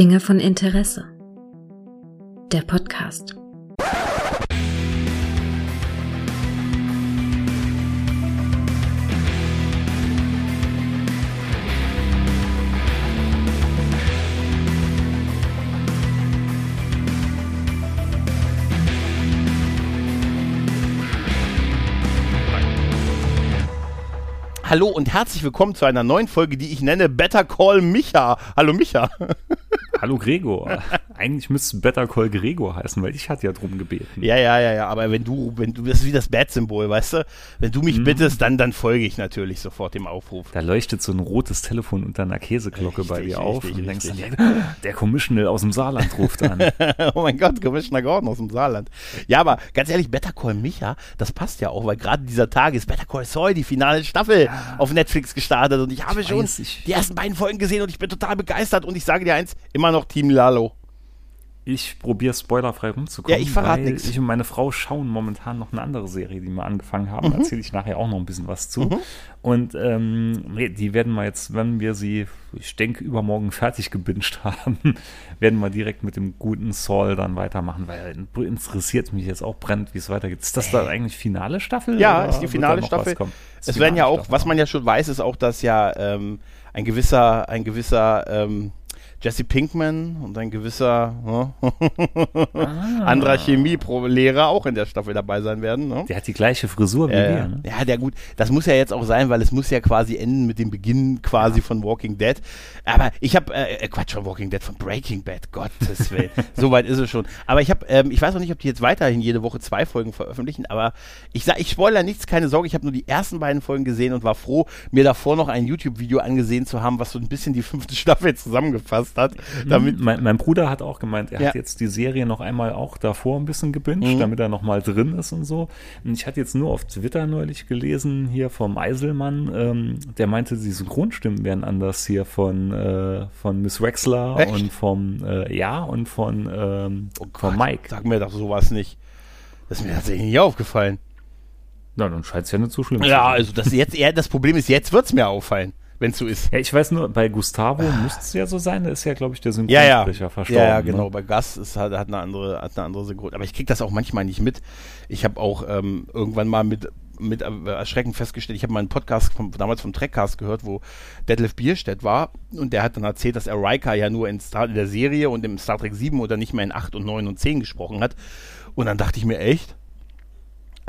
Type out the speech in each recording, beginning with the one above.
Dinge von Interesse. Der Podcast. Hallo und herzlich willkommen zu einer neuen Folge, die ich nenne Better Call Micha. Hallo Micha. Hallo Gregor. Eigentlich müsste es Better Call Gregor heißen, weil ich hatte ja drum gebeten. Ja, ja, ja, ja, aber wenn du, wenn du, das ist wie das Bad-Symbol, weißt du? Wenn du mich mhm. bittest, dann, dann folge ich natürlich sofort dem Aufruf. Da leuchtet so ein rotes Telefon unter einer Käseglocke richtig, bei dir auf richtig, und denkst richtig. dann, der Commissioner aus dem Saarland ruft an. oh mein Gott, Commissioner Gordon aus dem Saarland. Ja, aber ganz ehrlich, Better Call Micha, das passt ja auch, weil gerade dieser Tag ist Better Call Saul, die finale Staffel ja. auf Netflix gestartet und ich habe ich schon weiß, ich die ersten beiden Folgen gesehen und ich bin total begeistert und ich sage dir eins, immer noch Team Lalo ich probiere spoilerfrei rumzukommen. Ja, ich verrate nichts. Ich und meine Frau schauen momentan noch eine andere Serie, die wir angefangen haben. Mhm. Erzähle ich nachher auch noch ein bisschen was zu. Mhm. Und ähm, die werden wir jetzt, wenn wir sie, ich denke, übermorgen fertig gebinged haben, werden wir direkt mit dem guten Saul dann weitermachen, weil interessiert mich jetzt auch brennt, wie es weitergeht. Ist das da eigentlich finale Staffel? Ja, ist die finale Staffel. Es werden ja auch, was man ja schon weiß, ist auch, dass ja ähm, ein gewisser, ein gewisser ähm, Jesse Pinkman und ein gewisser ne, ah. anderer Chemielehrer auch in der Staffel dabei sein werden. Ne? Der hat die gleiche Frisur wie äh, wir. Ne? Ja, der gut. Das muss ja jetzt auch sein, weil es muss ja quasi enden mit dem Beginn quasi ja. von Walking Dead. Aber ich habe äh, äh, Quatsch von Walking Dead von Breaking Bad. Gottes Willen, so weit ist es schon. Aber ich habe, ähm, ich weiß auch nicht, ob die jetzt weiterhin jede Woche zwei Folgen veröffentlichen. Aber ich sag, ich spoilere nichts, keine Sorge. Ich habe nur die ersten beiden Folgen gesehen und war froh, mir davor noch ein YouTube-Video angesehen zu haben, was so ein bisschen die fünfte Staffel zusammengefasst angepasst hat. Mhm. Damit mein, mein, Bruder hat auch gemeint, er ja. hat jetzt die Serie noch einmal auch davor ein bisschen gebinged, mhm. damit er noch mal drin ist und so. Und ich hatte jetzt nur auf Twitter neulich gelesen, hier vom Eiselmann, ähm, der meinte, die Synchronstimmen wären anders hier von, äh, von Miss Wexler Echt? und vom, äh, ja, und von, ähm, oh von Mike. Sag mir doch sowas nicht. Das ist mir tatsächlich nicht aufgefallen. Na, dann scheint es ja nicht so schlimm zu sein. Ja, also das, jetzt, das Problem ist, jetzt wird es mir auffallen wenn es so ist. Ja, ich weiß nur, bei Gustavo ah. müsste es ja so sein, da ist ja, glaube ich, der Synchronsprecher ja, ja. verstorben. Ja, ja, genau. Ne? Bei Gus ist, hat, hat, eine andere, hat eine andere Synchron. Aber ich kriege das auch manchmal nicht mit. Ich habe auch ähm, irgendwann mal mit mit Erschrecken festgestellt, ich habe mal einen Podcast vom, damals vom Trackcast gehört, wo Detlef Bierstedt war und der hat dann erzählt, dass er Riker ja nur in, Star, in der Serie und im Star Trek 7 oder nicht mehr in 8 und 9 und 10 gesprochen hat. Und dann dachte ich mir, echt?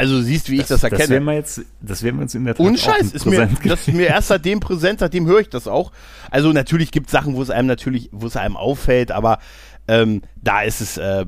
Also du siehst, wie das, ich das erkenne. Das werden wir jetzt, das werden wir uns in der Tat Unscheiß, ist mir, das ist mir erst seitdem präsent, seitdem höre ich das auch. Also natürlich gibt es Sachen, wo es einem natürlich, wo es einem auffällt, aber ähm, da ist es, äh,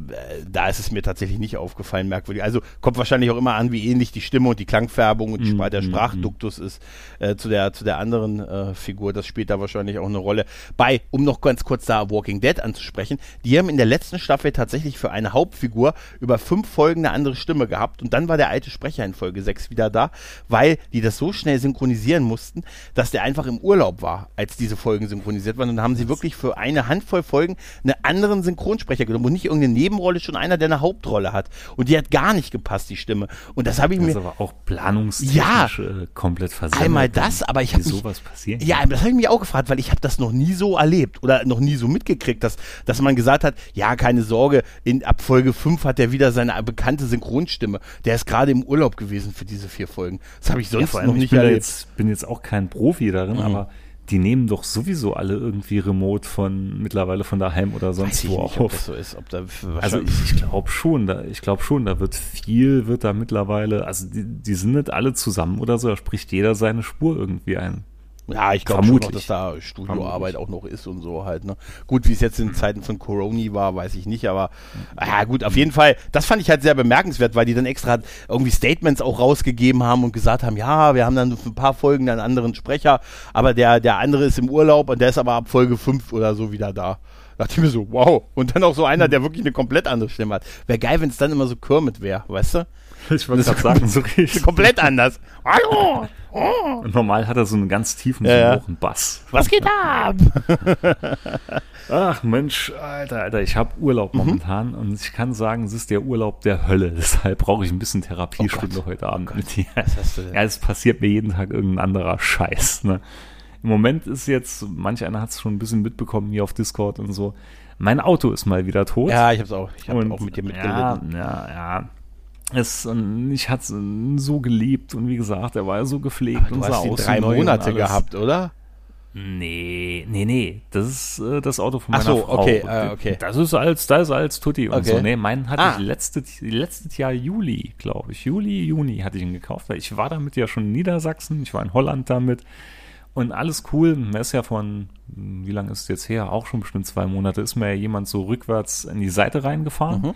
da ist es mir tatsächlich nicht aufgefallen, merkwürdig. Also kommt wahrscheinlich auch immer an, wie ähnlich die Stimme und die Klangfärbung und mm, der mm, Sprachduktus mm. ist äh, zu der zu der anderen äh, Figur. Das spielt da wahrscheinlich auch eine Rolle. Bei, um noch ganz kurz da Walking Dead anzusprechen, die haben in der letzten Staffel tatsächlich für eine Hauptfigur über fünf Folgen eine andere Stimme gehabt und dann war der alte Sprecher in Folge 6 wieder da, weil die das so schnell synchronisieren mussten, dass der einfach im Urlaub war, als diese Folgen synchronisiert waren. Und dann haben sie wirklich für eine Handvoll Folgen einen anderen Synchronsprecher Sprecher genommen und nicht irgendeine Nebenrolle, schon einer, der eine Hauptrolle hat. Und die hat gar nicht gepasst, die Stimme. Und das habe ich das mir. Das ist aber auch planungstechnisch ja, äh, komplett versammelt. Einmal das, aber ich habe sowas passieren. Ja, das habe ich mich auch gefragt, weil ich habe das noch nie so erlebt oder noch nie so mitgekriegt, dass, dass man gesagt hat, ja, keine Sorge, in ab Folge 5 hat er wieder seine bekannte Synchronstimme. Der ist gerade im Urlaub gewesen für diese vier Folgen. Das habe ich sonst ja, noch nicht ich bin erlebt. Jetzt, bin jetzt auch kein Profi darin, mhm. aber die nehmen doch sowieso alle irgendwie remote von mittlerweile von daheim oder sonst wo nicht, auf. Ob das so ist, ob da also ich, ich glaube schon, da ich glaube schon, da wird viel wird da mittlerweile, also die, die sind nicht alle zusammen oder so, da spricht jeder seine Spur irgendwie ein. Ja, ich glaube schon noch, dass da Studioarbeit auch noch ist und so halt. Ne? Gut, wie es jetzt in Zeiten von Corona war, weiß ich nicht, aber ja gut, auf jeden Fall, das fand ich halt sehr bemerkenswert, weil die dann extra irgendwie Statements auch rausgegeben haben und gesagt haben, ja, wir haben dann für ein paar Folgen einen anderen Sprecher, aber der, der andere ist im Urlaub und der ist aber ab Folge 5 oder so wieder da. Da dachte ich mir so, wow. Und dann auch so einer, der wirklich eine komplett andere Stimme hat. Wäre geil, wenn es dann immer so Kermit wäre, weißt du? Ich wollte gerade sagen, so richtig. Komplett anders. Hallo! Normal hat er so einen ganz tiefen, so ja. hohen Bass. Was geht ab? Ach Mensch, Alter, Alter, ich habe Urlaub mhm. momentan und ich kann sagen, es ist der Urlaub der Hölle. Deshalb brauche ich ein bisschen Therapiestunde oh heute Abend oh mit dir. Ja, es passiert mir jeden Tag irgendein anderer Scheiß. Ne? Im Moment ist jetzt, manch einer hat es schon ein bisschen mitbekommen hier auf Discord und so. Mein Auto ist mal wieder tot. Ja, ich habe es auch. Ich habe auch mit dir mitgelitten. Ja, ja, ja. Es, ich hatte es so geliebt und wie gesagt, er war ja so gepflegt und du hast die drei Monate gehabt, oder? Nee, nee, nee. Das ist äh, das Auto von meiner Ach so, Frau. okay, äh, okay. Das ist als, das ist als Tutti und Okay. so. Nee, meinen hatte Ah. ich letzte, letztes Jahr Juli, glaube ich. Juli, Juni hatte ich ihn gekauft, weil ich war damit ja schon in Niedersachsen, ich war in Holland damit und alles cool. Mir ist ja von, wie lange ist es jetzt her? Auch schon bestimmt zwei Monate, ist mir ja jemand so rückwärts in die Seite reingefahren. Mhm.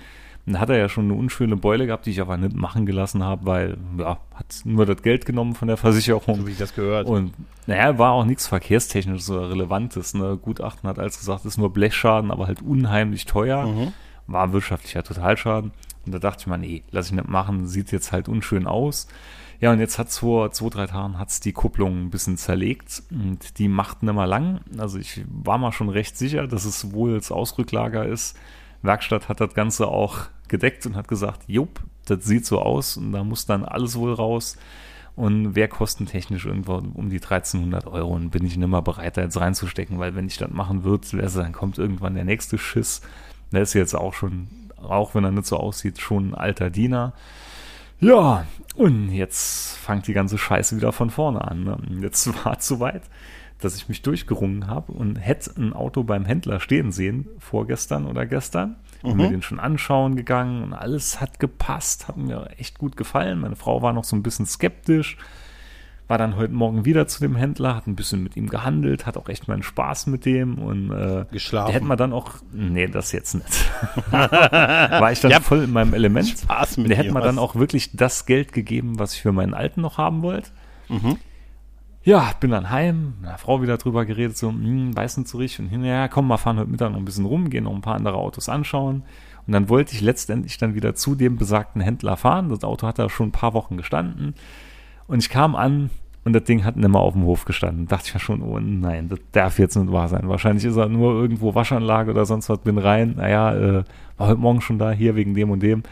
Und da hat er ja schon eine unschöne Beule gehabt, die ich aber nicht machen gelassen habe, weil, ja, hat nur das Geld genommen von der Versicherung. So wie ich das gehört. Und naja, war auch nichts verkehrstechnisches oder Relevantes. Ne? Gutachten hat als gesagt, ist nur Blechschaden, aber halt unheimlich teuer. Mhm. War wirtschaftlicher Totalschaden. Und da dachte ich mir, nee, lass ich nicht machen, sieht jetzt halt unschön aus. Ja, und jetzt hat's vor zwei, drei Tagen hat's die Kupplung ein bisschen zerlegt und die macht nicht mehr lang. Also ich war mal schon recht sicher, dass es wohl das Ausrücklager ist. Werkstatt hat das Ganze auch gedeckt und hat gesagt, jupp, das sieht so aus und da muss dann alles wohl raus und wäre kostentechnisch irgendwo um die 1300 Euro und bin ich nicht mehr bereit, da jetzt reinzustecken, weil wenn ich das machen würde, dann kommt irgendwann der nächste Schiss. Der ist jetzt auch schon, auch wenn er nicht so aussieht, schon ein alter Diener. Ja, und jetzt fängt die ganze Scheiße wieder von vorne an. Ne? Jetzt war es soweit, dass ich mich durchgerungen habe und hätte ein Auto beim Händler stehen sehen, vorgestern oder gestern. Bin Mhm. mir den schon anschauen gegangen und alles hat gepasst, hat mir echt gut gefallen. Meine Frau war noch so ein bisschen skeptisch, war dann heute Morgen wieder zu dem Händler, hat ein bisschen mit ihm gehandelt, hat auch echt meinen Spaß mit dem und äh, Geschlafen. der hätte man dann auch, nee, das jetzt nicht. war ich dann Ja, voll in meinem Element. Spaß mit der hätte man dann auch wirklich das Geld gegeben, was ich für meinen Alten noch haben wollte. Mhm. Ja, bin dann heim, mit meiner Frau wieder drüber geredet, so, hm, weiß nicht so richtig. Und hinterher, komm, wir fahren heute Mittag noch ein bisschen rum, gehen noch ein paar andere Autos anschauen. Und dann wollte ich letztendlich dann wieder zu dem besagten Händler fahren. Das Auto hat da schon ein paar Wochen gestanden. Und ich kam an und das Ding hat nicht mehr auf dem Hof gestanden. Dachte ich mir schon, oh nein, das darf jetzt nicht wahr sein. Wahrscheinlich ist er nur irgendwo Waschanlage oder sonst was, bin rein. Naja, äh, war heute Morgen schon da, hier wegen dem und dem.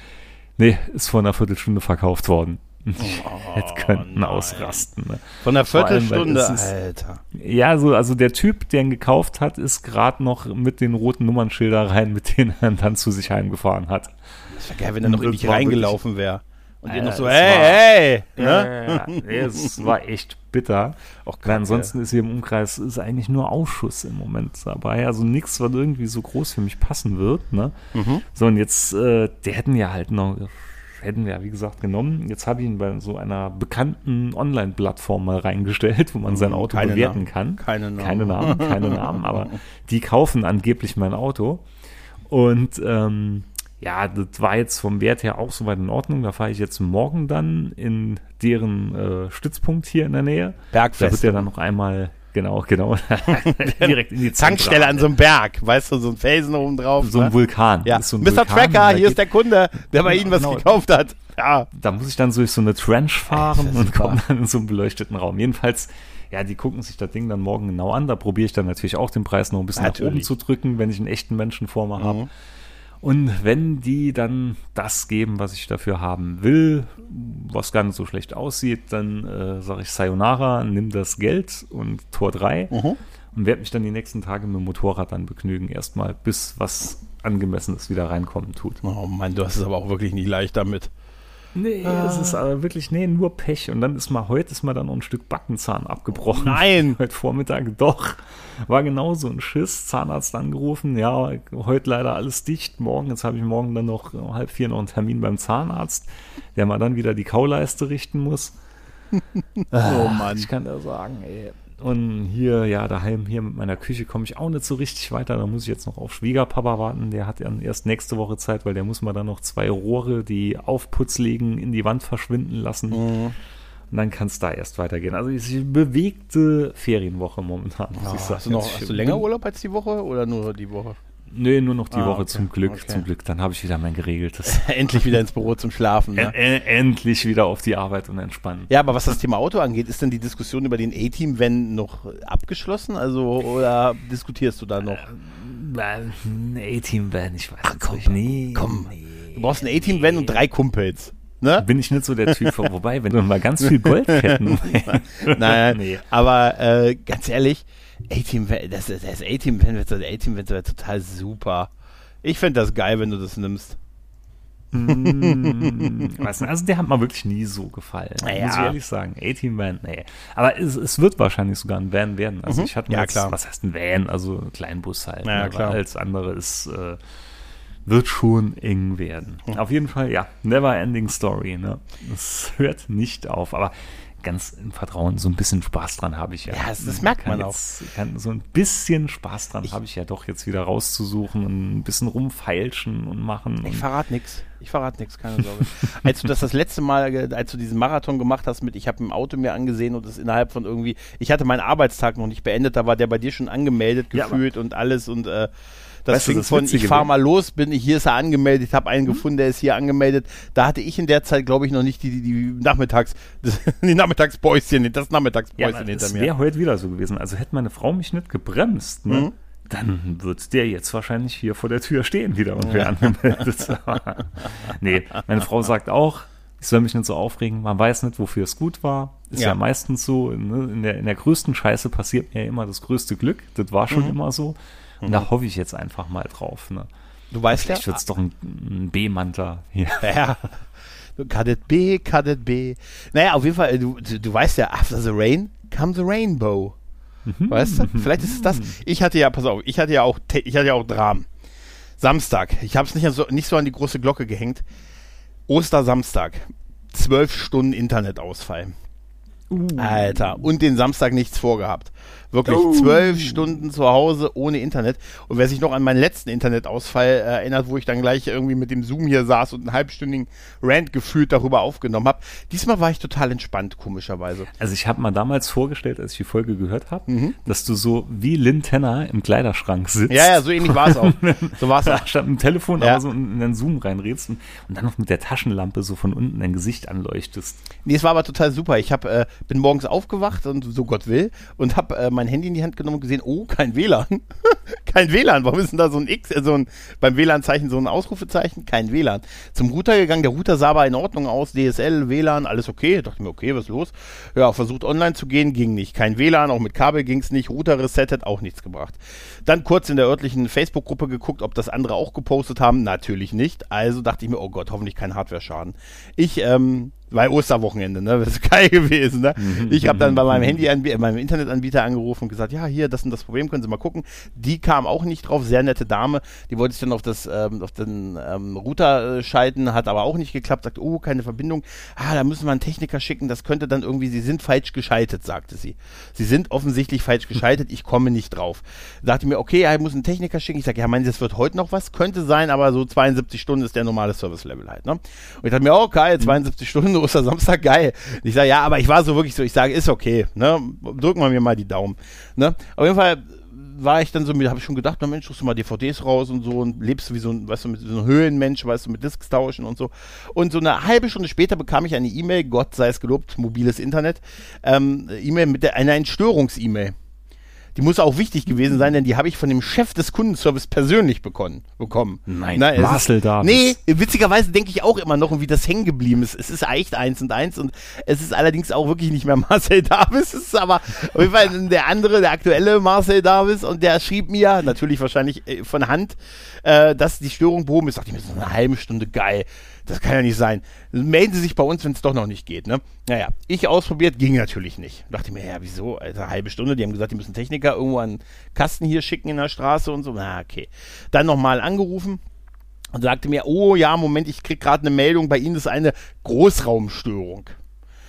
Nee, ist vor einer Viertelstunde verkauft worden. Jetzt könnten nein. ausrasten. Ne? Von einer allem, Viertelstunde, es ist- Alter. Ja, so, also der Typ, der ihn gekauft hat, ist gerade noch mit den roten Nummernschilder rein, mit denen er dann zu sich heimgefahren hat. Das wäre geil, wenn er noch war reingelaufen wäre. Und ihr Alter, noch so, hey, hey! war- Ne? Ja, nee, es war echt bitter. Auch Weil ansonsten ist hier im Umkreis ist eigentlich nur Ausschuss im Moment dabei. Also nichts, was irgendwie so groß für mich passen wird. Ne? Mhm. So, und jetzt, äh, der hätten ja halt noch, hätten wir ja wie gesagt genommen. Jetzt habe ich ihn bei so einer bekannten Online-Plattform mal reingestellt, wo man sein Auto Mhm. Keine bewerten Namen. kann. Keine Namen. Keine Namen, keine Namen, aber die kaufen angeblich mein Auto. Und ähm, ja, das war jetzt vom Wert her auch soweit in Ordnung. Da fahre ich jetzt morgen dann in deren äh, Stützpunkt hier in der Nähe. Da wird Bergfest. der dann noch einmal, genau, genau, direkt in die Tankstelle an so einem Berg, weißt du, so ein Felsen oben drauf. so ein ne? Vulkan. Ja, so ein Mr. Vulkan, Tracker, hier ist der Kunde, der bei Ihnen was Genau. gekauft hat. Ja. da muss ich dann durch so eine Trench fahren und komme dann in so einen beleuchteten Raum. Jedenfalls, ja, die gucken sich das Ding dann morgen genau an. Da probiere ich dann natürlich auch den Preis noch ein bisschen nach oben Natürlich. zu drücken, wenn ich einen echten Menschen vor mir habe. Und wenn die dann das geben, was ich dafür haben will, was gar nicht so schlecht aussieht, dann äh, sage ich Sayonara, nimm das Geld und Tor 3 Mhm. und werde mich dann die nächsten Tage mit dem Motorrad dann begnügen, erstmal, bis was Angemessenes wieder reinkommen tut. Oh Mann, du hast es aber auch wirklich nicht leicht damit. Nee, es ist aber wirklich, nee, nur Pech. Und dann ist mal, heute ist mal dann noch ein Stück Backenzahn abgebrochen. Nein! Heute Vormittag, doch. War genauso ein Schiss. Zahnarzt angerufen. Ja, heute leider alles dicht. Morgen, jetzt habe ich morgen dann noch um halb vier noch einen Termin beim Zahnarzt, der mal dann wieder die Kauleiste richten muss. Oh Mann. Ich kann da sagen, ey. Und hier, ja, daheim, hier mit meiner Küche komme ich auch nicht so richtig weiter. Da muss ich jetzt noch auf Schwiegerpapa warten. Der hat dann erst nächste Woche Zeit, weil der muss mal dann noch zwei Rohre, die auf Putz legen, in die Wand verschwinden lassen. Mhm. Und dann kann es da erst weitergehen. Also es ist eine bewegte Ferienwoche momentan, muss ich sagen. Hast, du noch, hast du länger Urlaub als die Woche oder nur die Woche? Nee, nur noch die Ah, Woche okay, zum Glück, okay. zum Glück. Dann habe ich wieder mein geregeltes. Endlich wieder ins Büro zum Schlafen. Ne? Endlich wieder auf die Arbeit und entspannen. Ja, aber was das Thema Auto angeht, ist denn die Diskussion über den A-Team-Van noch abgeschlossen? Also, oder diskutierst du da noch? Ein A-Team-Van, ich weiß Ach, komm, nicht. Nee, komm. nee, Du brauchst einen A-Team-Van und drei Kumpels. Ne? Bin ich nicht so der Typ, wobei, wenn du mal ganz viel Goldketten. Nein, nee. aber äh, ganz ehrlich, A-Team, das, das A-Team, das A-Team wäre total super. Ich fände das geil, wenn du das nimmst. Hm, also der hat mir wirklich nie so gefallen, naja. muss ich ehrlich sagen. A-Team Van, nee. Aber es, es, wird wahrscheinlich sogar ein Van werden. Also mhm. ich hatte ja, jetzt, klar. was heißt ein Van? Also ein Kleinbus halt. Ja, ne? klar. Als andere ist, äh, wird schon eng werden. Mhm. Auf jeden Fall, ja, never ending story. Ne? Es hört nicht auf. Aber ganz im Vertrauen, so ein bisschen Spaß dran habe ich ja. Ja, das, das merkt man jetzt, auch. Kann, so ein bisschen Spaß dran habe ich ja doch jetzt wieder rauszusuchen und ein bisschen rumfeilschen und machen. Ich verrate nichts. Ich verrate nichts, keine Sorge. als du das das letzte Mal, als du diesen Marathon gemacht hast mit, ich habe ein Auto mir angesehen und das innerhalb von irgendwie, ich hatte meinen Arbeitstag noch nicht beendet, da war der bei dir schon angemeldet gefühlt ja, und alles und äh, das weißt das von, ich fahre mal los, bin ich, hier ist er angemeldet, habe einen mhm. gefunden, der ist hier angemeldet. Da hatte ich in der Zeit, glaube ich, noch nicht die, die, die Nachmittags, das, die Nachmittagspäuschen, das Nachmittagspäuschen ja, hinter mir. Das wäre heute wieder so gewesen. Also hätte meine Frau mich nicht gebremst, ne? Mhm dann wird der jetzt wahrscheinlich hier vor der Tür stehen wieder und wir angemeldet. nee, meine Frau sagt auch, ich soll mich nicht so aufregen, man weiß nicht, wofür es gut war. Ist ja, ja meistens so, ne? in, der, in der größten Scheiße passiert mir immer das größte Glück. Das war schon mhm. immer so. Und mhm. da hoffe ich jetzt einfach mal drauf. Ne? Du weißt Vielleicht ja. wird es doch ein, ein B-Manta hier. Ja. It B, it B. Naja, auf jeden Fall, du, du, du weißt ja, after the rain comes the rainbow. Mhm. Weißt du? Vielleicht ist es das. Ich hatte ja, pass auf, ich hatte ja auch, ich hatte ja auch Dramen. Samstag. Ich habe es nicht, so, nicht so an die große Glocke gehängt. Ostersamstag. Zwölf Stunden Internetausfall. Uh. Alter. Und den Samstag nichts vorgehabt. Wirklich oh. zwölf Stunden zu Hause ohne Internet. Und wer sich noch an meinen letzten Internetausfall äh, erinnert, wo ich dann gleich irgendwie mit dem Zoom hier saß und einen halbstündigen Rant gefühlt darüber aufgenommen habe, diesmal war ich total entspannt, komischerweise. Also ich habe mal damals vorgestellt, als ich die Folge gehört habe, mhm. dass du so wie Lynn Tenner im Kleiderschrank sitzt. Ja, ja, so ähnlich war es auch. So war es auch. Statt mit dem Telefon ja. aber so in den Zoom reinredst und, und, dann noch mit der Taschenlampe so von unten dein Gesicht anleuchtest. Nee, es war aber total super. Ich hab, äh, bin morgens aufgewacht und so Gott will und habe äh, mein mein Handy in die Hand genommen und gesehen, oh, kein WLAN. kein WLAN. Warum ist denn da so ein X, äh, so ein, beim WLAN-Zeichen so ein Ausrufezeichen? Kein WLAN. Zum Router gegangen, der Router sah aber in Ordnung aus, DSL, WLAN, alles okay. dachte mir, okay, was ist los? Ja, versucht online zu gehen, ging nicht. Kein WLAN, auch mit Kabel ging es nicht. Router resettet, auch nichts gebracht. Dann kurz in der örtlichen Facebook-Gruppe geguckt, ob das andere auch gepostet haben. Natürlich nicht. Also dachte ich mir, oh Gott, hoffentlich kein Hardware-Schaden. Ich, ähm, weil Osterwochenende, ne? Das ist geil gewesen, ne? Mhm. Ich habe dann bei meinem Handy, äh, meinem Internetanbieter angerufen und gesagt, ja, hier, das und das Problem, können Sie mal gucken. Die kam auch nicht drauf, sehr nette Dame. Die wollte sich dann auf das, ähm, auf den ähm, Router äh, schalten, hat aber auch nicht geklappt. Sagt, oh, keine Verbindung. Ah, da müssen wir einen Techniker schicken. Das könnte dann irgendwie, Sie sind falsch geschaltet, sagte sie. Sie sind offensichtlich falsch geschaltet. Ich komme nicht drauf. Sagte mir, okay, ich muss einen Techniker schicken. Ich sage, ja, meinen Sie, das wird heute noch was? Könnte sein, aber so 72 Stunden ist der normale Service-Level halt, ne? Und ich dachte mir, okay, 72 Stunden Stunden Ostersamstag, geil. Ich sage, ja, aber ich war so wirklich so, ich sage, ist okay, ne? Drücken wir mir mal die Daumen. Ne? Auf jeden Fall war ich dann so, habe ich schon gedacht, na Mensch, suchst du mal DVDs raus und so und lebst wie so ein, weißt du, mit so einem Höhlenmensch, weißt du, mit Discs tauschen und so. Und so eine halbe Stunde später bekam ich eine E-Mail, Gott sei es gelobt, mobiles Internet, ähm, E-Mail mit der, einer Entstörungs-E-Mail. Die muss auch wichtig gewesen sein, denn die habe ich von dem Chef des Kundenservice persönlich bekommen. bekommen. Nein, Na, Marcel Davis. Nee, witzigerweise denke ich auch immer noch, wie das hängen geblieben ist. Es ist echt eins und eins und es ist allerdings auch wirklich nicht mehr Marcel Davis. Es ist aber auf jeden Fall der andere, der aktuelle Marcel Davis und der schrieb mir, natürlich wahrscheinlich äh, von Hand, äh, dass die Störung behoben ist. Dachte ich mir, so eine halbe Stunde geil das kann ja nicht sein. Melden Sie sich bei uns, wenn es doch noch nicht geht. Ne? Naja, ich ausprobiert, ging natürlich nicht. Dachte mir, ja, wieso? Alter, eine halbe Stunde, die haben gesagt, die müssen Techniker irgendwo einen Kasten hier schicken in der Straße und so. Na, okay. Dann nochmal angerufen und sagte mir, oh ja, Moment, ich krieg gerade eine Meldung, bei Ihnen ist eine Großraumstörung.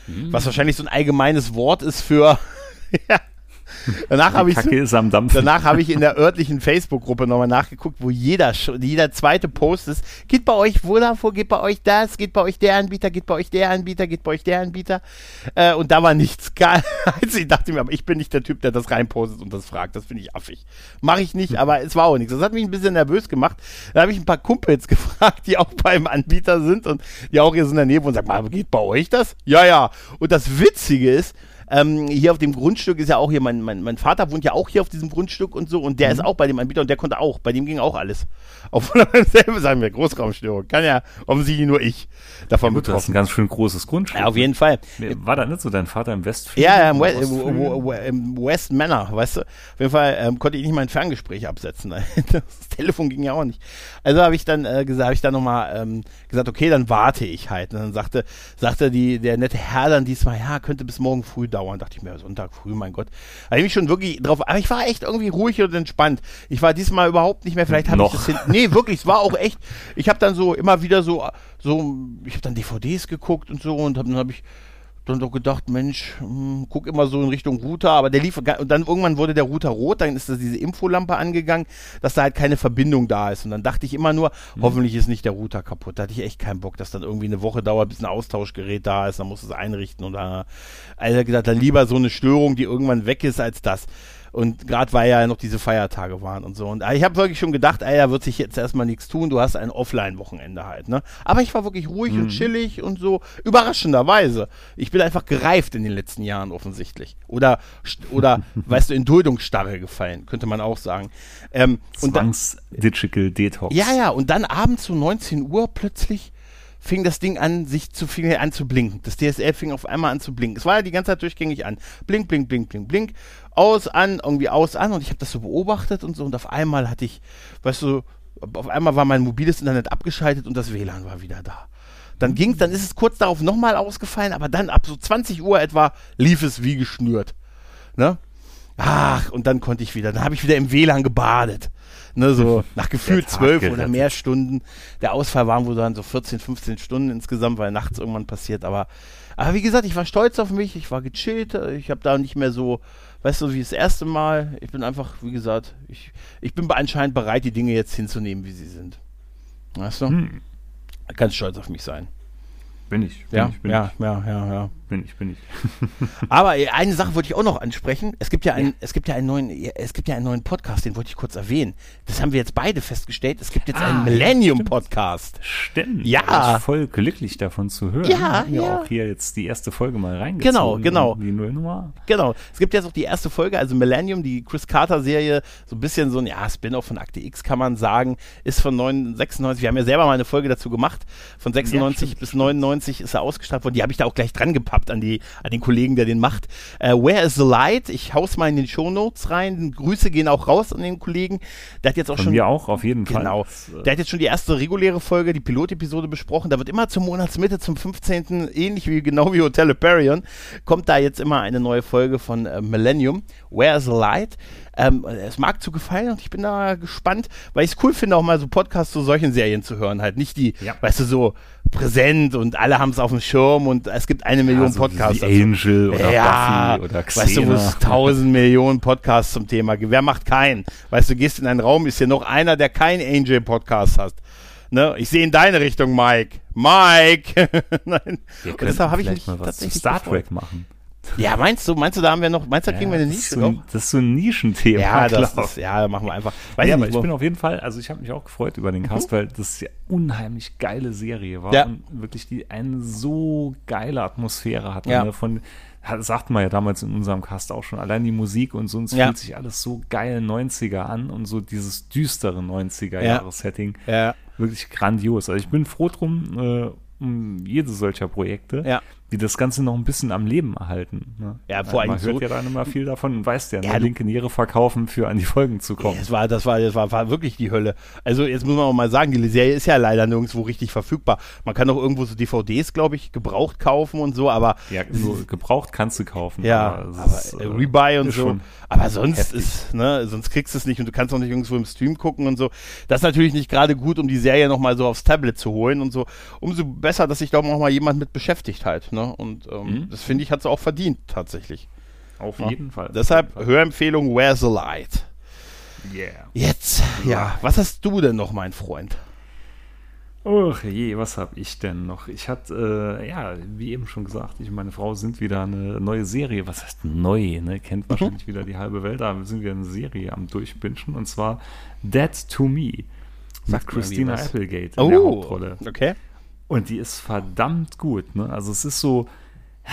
Hm. Was wahrscheinlich so ein allgemeines Wort ist für ja, Danach habe ich, danach habe ich in der örtlichen Facebook-Gruppe nochmal nachgeguckt, wo jeder, jeder zweite Post ist, geht bei euch Vodafone, geht bei euch das, geht bei euch der Anbieter, geht bei euch der Anbieter, geht bei euch der Anbieter. Äh, und da war nichts. Also ich dachte mir, aber ich bin nicht der Typ, der das reinpostet und das fragt. Das finde ich affig. Mache ich nicht, aber es war auch nichts. Das hat mich ein bisschen nervös gemacht. Da habe ich ein paar Kumpels gefragt, die auch beim Anbieter sind und die auch hier so in der Nähe und sagen, geht bei euch das? Ja, ja. Und das Witzige ist, ähm, hier auf dem Grundstück ist ja auch hier, mein, mein, mein Vater wohnt ja auch hier auf diesem Grundstück und so und der mhm. ist auch bei dem Anbieter und der konnte auch, bei dem ging auch alles. Obwohl er selber sagen wir, Großraumstörung, kann ja offensichtlich nur ich davon ja, gut, Das ist ein ganz schön großes Grundstück. Ja, auf jeden Fall. War da nicht so dein Vater im Westflügel? Ja, ja im, West, im West Manor, weißt du. Auf jeden Fall ähm, konnte ich nicht mein Ferngespräch absetzen. das Telefon ging ja auch nicht. Also habe ich dann äh, gesagt, habe ich dann nochmal ähm, gesagt, okay, dann warte ich halt. Und dann sagte, sagte die, der nette Herr dann diesmal, ja, könnte bis morgen früh dauern. Dachte ich mir, Sonntag früh, mein Gott. Da habe ich mich schon wirklich drauf, aber ich war echt irgendwie ruhig und entspannt. Ich war diesmal überhaupt nicht mehr, vielleicht habe ich das hin, nee, wirklich, es war auch echt, ich habe dann so immer wieder so, so, ich habe dann DVDs geguckt und so und hab, dann habe ich dann doch gedacht, Mensch, hm, guck immer so in Richtung Router, aber der lief, und dann irgendwann wurde der Router rot, dann ist da diese Infolampe angegangen, dass da halt keine Verbindung da ist. Und dann dachte ich immer nur, mhm. hoffentlich ist nicht der Router kaputt. Da hatte ich echt keinen Bock, dass dann irgendwie eine Woche dauert, bis ein Austauschgerät da ist, dann musst du es einrichten und dann, also gesagt, dann lieber so eine Störung, die irgendwann weg ist, als das. Und gerade weil ja noch diese Feiertage waren und so. Und ich habe wirklich schon gedacht, ey, da wird sich jetzt erstmal nichts tun. Du hast ein Offline-Wochenende halt, ne? Aber ich war wirklich ruhig mhm. und chillig und so. Überraschenderweise. Ich bin einfach gereift in den letzten Jahren offensichtlich. Oder, oder weißt du, in Duldungsstarre gefallen, könnte man auch sagen. Ähm, Zwangs-Digital Detox. Ja, ja. Und dann abends um 19 Uhr plötzlich fing das Ding an, sich zu viel an blinken. Das DSL fing auf einmal an zu blinken. Es war ja die ganze Zeit durchgängig an. Blink, blink, blink, blink, blink. Aus, an, irgendwie aus, an. Und ich habe das so beobachtet und so. Und auf einmal hatte ich, weißt du, auf einmal war mein mobiles Internet abgeschaltet und das WLAN war wieder da. Dann ging dann ist es kurz darauf nochmal ausgefallen, aber dann ab so 20 Uhr etwa lief es wie geschnürt. Ne? Ach, und dann konnte ich wieder, dann habe ich wieder im WLAN gebadet. Ne, so nach gefühlt zwölf oder mehr Stunden. Der Ausfall waren wohl dann so 14, 15 Stunden insgesamt, weil nachts irgendwann passiert. Aber, aber wie gesagt, ich war stolz auf mich, ich war gechillt, ich habe da nicht mehr so, weißt du, wie das erste Mal. Ich bin einfach, wie gesagt, ich, ich bin anscheinend bereit, die Dinge jetzt hinzunehmen, wie sie sind. Weißt du? Hm. Ganz stolz auf mich sein. Bin ich. Bin ja, ich, bin ja, ich. ja, ja, ja. Bin ich, bin ich. Aber eine Sache wollte ich auch noch ansprechen. Es gibt ja einen, ja. es gibt ja einen neuen, es gibt ja einen neuen Podcast, den wollte ich kurz erwähnen. Das haben wir jetzt beide festgestellt. Es gibt jetzt ah, einen Millennium Podcast. Stimmt. Ja. Ich bin voll glücklich davon zu hören. Ja, ja. ja. auch hier jetzt die erste Folge mal reingezogen. Genau, genau. Die Nullnummer. Genau. Es gibt jetzt auch die erste Folge, also Millennium, die Chris Carter Serie, so ein bisschen so ein, ja, Spin-off von Akte X kann man sagen, ist von 9, 96. Wir haben ja selber mal eine Folge dazu gemacht. Von 96 ja, bis 99 ist er ausgestrahlt worden. Die habe ich da auch gleich dran gepappt an die, an den Kollegen, der den macht. Äh, Where is the Light? Ich hau's mal in den Show Notes rein. Grüße gehen auch raus an den Kollegen. Der hat jetzt auch Von schon. mir auch, auf jeden Fall. Genau. Äh, der hat jetzt schon die erste reguläre Folge, die Pilotepisode besprochen. Da wird immer zur Monatsmitte, zum 15. ähnlich wie genau wie Hotel Hyperion, kommt da jetzt immer eine neue Folge von äh, Millennium. Where is the Light? Ähm, es mag zu gefallen und ich bin da gespannt, weil ich es cool finde, auch mal so Podcasts zu solchen Serien zu hören. Halt nicht die, ja. weißt du, so präsent und alle haben es auf dem Schirm und es gibt eine Million ja, so Podcasts. Wie Angel oder ja, Buffy oder Xena. Weißt du, wo es tausend Millionen Podcasts zum Thema gibt. Wer macht keinen? Weißt du, gehst in einen Raum, ist hier noch einer, der keinen Angel-Podcast hat. Ne? Ich sehe in deine Richtung, Mike. Mike! Nein. Wir deshalb habe ich mich tatsächlich Star Trek machen. Ja, meinst du, meinst du, da haben wir noch, meinst du, da kriegen ja, wir eine Nische so, Das ist so ein Nischenthema. Ja, das ist, ja, machen wir einfach. Weiß ja, aber ich bin auf jeden Fall, also ich habe mich auch gefreut über den mhm. Cast, mhm. weil das ja unheimlich geile Serie war ja. und wirklich die eine so geile Atmosphäre hatte. Ja. Ne, von, sagten wir ja damals in unserem Cast auch schon, allein die Musik und so, es ja. fühlt sich alles so geil 90er an und so dieses düstere 90er-Jahres-Setting. Ja. Wirklich grandios. Also ich bin froh drum, äh, um jede solcher Projekte. Ja die das Ganze noch ein bisschen am Leben erhalten. Ne? Ja, vor allem Man hört so, ja dann immer viel davon und weiß ja, ja ne, linke Niere verkaufen, für an die Folgen zu kommen. Das, war, das, war, das war, war wirklich die Hölle. Also jetzt muss man auch mal sagen, die Serie ist ja leider nirgendwo richtig verfügbar. Man kann auch irgendwo so DVDs, glaube ich, gebraucht kaufen und so, aber... Ja, so gebraucht kannst du kaufen. Ja, aber, aber ist, äh, Rebuy und so. Aber sonst heftig. ist, ne, sonst kriegst du es nicht und du kannst auch nicht irgendwo im Stream gucken und so. Das ist natürlich nicht gerade gut, um die Serie nochmal so aufs Tablet zu holen und so. Umso besser, dass sich da auch mal jemand mit beschäftigt halt, ne? Und ähm, Mhm. Das finde ich, hat sie auch verdient, tatsächlich. Auf ja. jeden Fall. Deshalb Fall. Hörempfehlung Where's the Light? Yeah. Jetzt, ja, was hast du denn noch, mein Freund? Och je, was habe ich denn noch? Ich hatte, äh, ja, wie eben schon gesagt, ich und meine Frau sind wieder eine neue Serie. Was heißt neu? Ne? Kennt mhm. wahrscheinlich wieder die halbe Welt, aber sind wir eine Serie am Durchbinschen und zwar Dead to Me. Mit Christina Applegate in oh, der Hauptrolle. Okay. Und die ist verdammt gut. Ne? Also es ist so,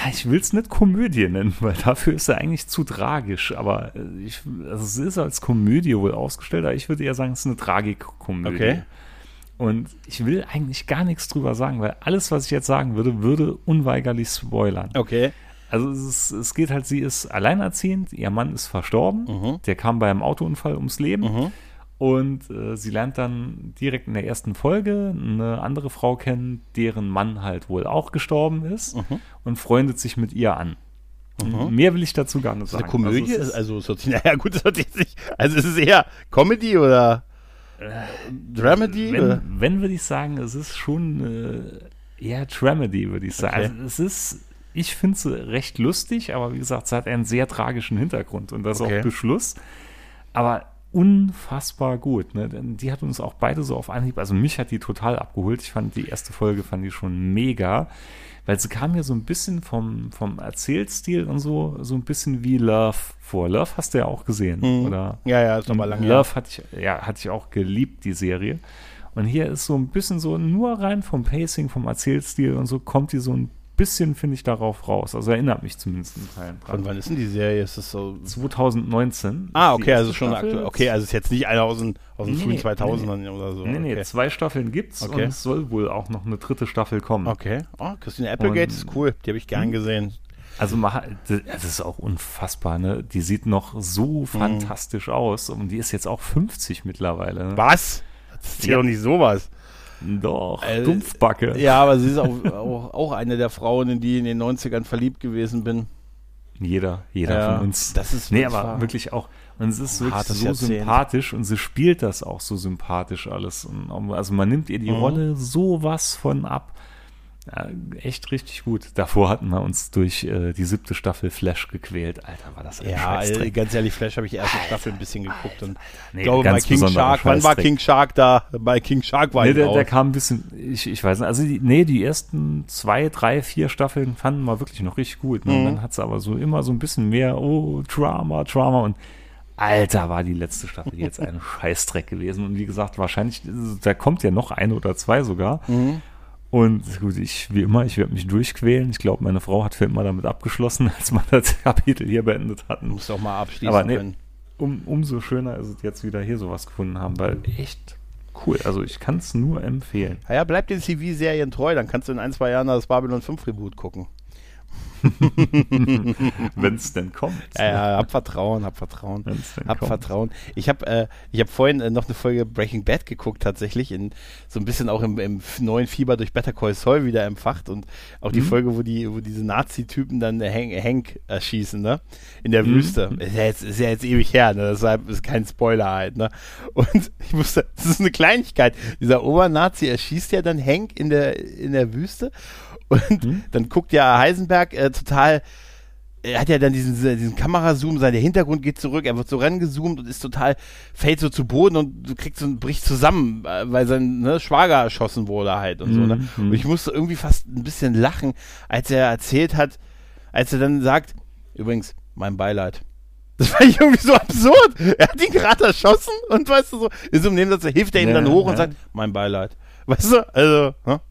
ich will es nicht Komödie nennen, weil dafür ist er eigentlich zu tragisch. Aber äh, ich, also es ist als Komödie wohl ausgestellt, aber ich würde eher sagen, es ist eine Tragikkomödie. Okay. Und ich will eigentlich gar nichts drüber sagen, weil alles, was ich jetzt sagen würde, würde unweigerlich spoilern. Okay. Also es, ist, es geht halt, sie ist alleinerziehend, ihr Mann ist verstorben, Mhm. der kam bei einem Autounfall ums Leben. Und äh, sie lernt dann direkt in der ersten Folge eine andere Frau kennen, deren Mann halt wohl auch gestorben ist Mhm. und freundet sich mit ihr an. Mehr will ich dazu gar nicht Ist sagen. eine Komödie? Also es ist, Also, es hört sich, naja, gut, es hört sich nicht. Also, ist es eher Comedy oder Dramedy? oder? wenn, wenn würde ich sagen, es ist schon äh, eher Dramedy, würde ich sagen. Okay. Also es ist, ich finde es recht lustig, aber wie gesagt, es hat einen sehr tragischen Hintergrund und das Okay. auch Beschluss. Aber unfassbar gut. Ne? Denn die hat uns auch beide so auf Anhieb, also mich hat die total abgeholt. Ich fand die erste Folge fand ich schon mega, weil sie kam mir so ein bisschen vom, vom Erzählstil und so, so ein bisschen wie Love vor. Love hast du ja auch gesehen, Mhm. oder? Ja, ja, ist nochmal lange. Love hatte ich, ja, hatte ich auch geliebt, die Serie. Und hier ist so ein bisschen so, nur rein vom Pacing, vom Erzählstil und so, kommt die so ein bisschen, finde ich, darauf raus. Also erinnert mich zumindest in Teilen dran. wann ist denn die Serie? Ist das so. 2019. Ah, okay, also schon Staffel. aktuell. Okay, also ist jetzt nicht einer aus den, aus den Nee, frühen nee, 2000ern oder so. Nee, nee, okay. zwei Staffeln gibt's Okay. und es soll wohl auch noch eine dritte Staffel kommen. Okay. Oh, Christine Applegate Und- ist cool. Die habe ich gern Hm? gesehen. Also das ist auch unfassbar, ne? Die sieht noch Hm. so fantastisch aus und die ist jetzt auch 50 mittlerweile. Ne? Was? Das ist ja Ja. doch nicht sowas. Doch, Äh, Dumpfbacke. Ja, aber sie ist auch, auch, auch eine der Frauen, in die ich in den 90ern verliebt gewesen bin. Jeder, jeder Ja, von uns. das ist- nee, aber wirklich auch. Und es ist wirklich hartes so Jahrzehnt. sympathisch und sie spielt das auch so sympathisch alles. Und, also man nimmt ihr die Mhm. Rolle sowas von ab. Ja, echt richtig gut. Davor hatten wir uns durch äh, die siebte Staffel Flash gequält. Alter, war das ein Ja, Scheißdreck. äh, ganz ehrlich, Flash habe ich die erste Staffel ein bisschen geguckt und Nee, glaube bei King Shark, wann war. King Shark da? Bei King Shark war Nee, ich der, der kam ein bisschen, ich, ich weiß nicht, also die, nee, die ersten zwei, drei, vier Staffeln fanden wir wirklich noch richtig gut. Ne? Und Mhm. dann hat es aber so immer so ein bisschen mehr, oh, Drama, Drama und Alter, war die letzte Staffel jetzt ein Scheißdreck gewesen. Und wie gesagt, wahrscheinlich, da kommt ja noch eine oder zwei sogar. Mhm. Und gut, ich, wie immer, ich werde mich durchquälen. Ich glaube, meine Frau hat für immer damit abgeschlossen, als wir das Kapitel hier beendet hatten. muss doch mal abschließen Aber nee, können. um, umso schöner ist es jetzt wieder hier sowas gefunden haben, weil echt cool. Also ich kann es nur empfehlen. Ja, ja, bleib den CV-Serien treu, dann kannst du in ein, zwei Jahren das Babylon 5 Reboot gucken. Wenn es denn kommt. Ja, ja, hab Vertrauen, hab Vertrauen. Hab kommt. Vertrauen. Ich habe äh, ich hab vorhin äh, noch eine Folge Breaking Bad geguckt, tatsächlich, in, so ein bisschen auch im, im neuen Fieber durch Better Call Saul wieder empfacht und auch die Mhm. Folge, wo die, wo diese Nazi-Typen dann äh, Hank, Hank erschießen, ne? In der Mhm. Wüste. Ist ja, jetzt, ist ja jetzt ewig her, ne? Deshalb ist kein Spoiler halt, ne? Und ich musste, das ist eine Kleinigkeit. Dieser Obernazi erschießt ja dann Hank in der, in der Wüste und Mhm. dann guckt ja Heisenberg äh, total er hat ja dann diesen, diesen Kamerazoom, sein Hintergrund geht zurück, er wird so rangezoomt und ist total, fällt so zu Boden und du kriegst so bricht zusammen, äh, weil sein ne, Schwager erschossen wurde halt und so. Ne? Mhm. Und ich musste irgendwie fast ein bisschen lachen, als er erzählt hat, als er dann sagt, übrigens, mein Beileid. Das war irgendwie so absurd. Er hat ihn gerade erschossen und weißt du so, in so einem Nebensatz hilft er ihm Ja, dann hoch und ja. sagt, mein Beileid. Weißt du, also, ne?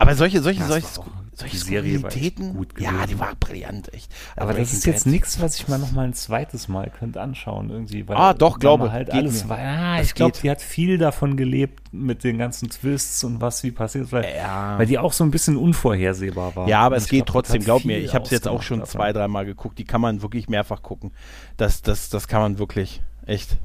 Aber solche, solche, solche, solche Skurrilitäten, gut ja, die war brillant, echt. Also Aber das ist jetzt nichts, was ich mal noch mal ein zweites Mal könnte anschauen irgendwie. Weil Ah, doch, glaube, halt alles war. Ah, ich glaube, die hat viel davon gelebt mit den ganzen Twists und was wie passiert ist, weil, Ja. weil die auch so ein bisschen unvorhersehbar war. Ja, aber Und es geht glaub, trotzdem, glaub mir. Ich habe es jetzt auch schon davon. zwei, dreimal geguckt. Die kann man wirklich mehrfach gucken. Das, das, das kann man wirklich. Echt.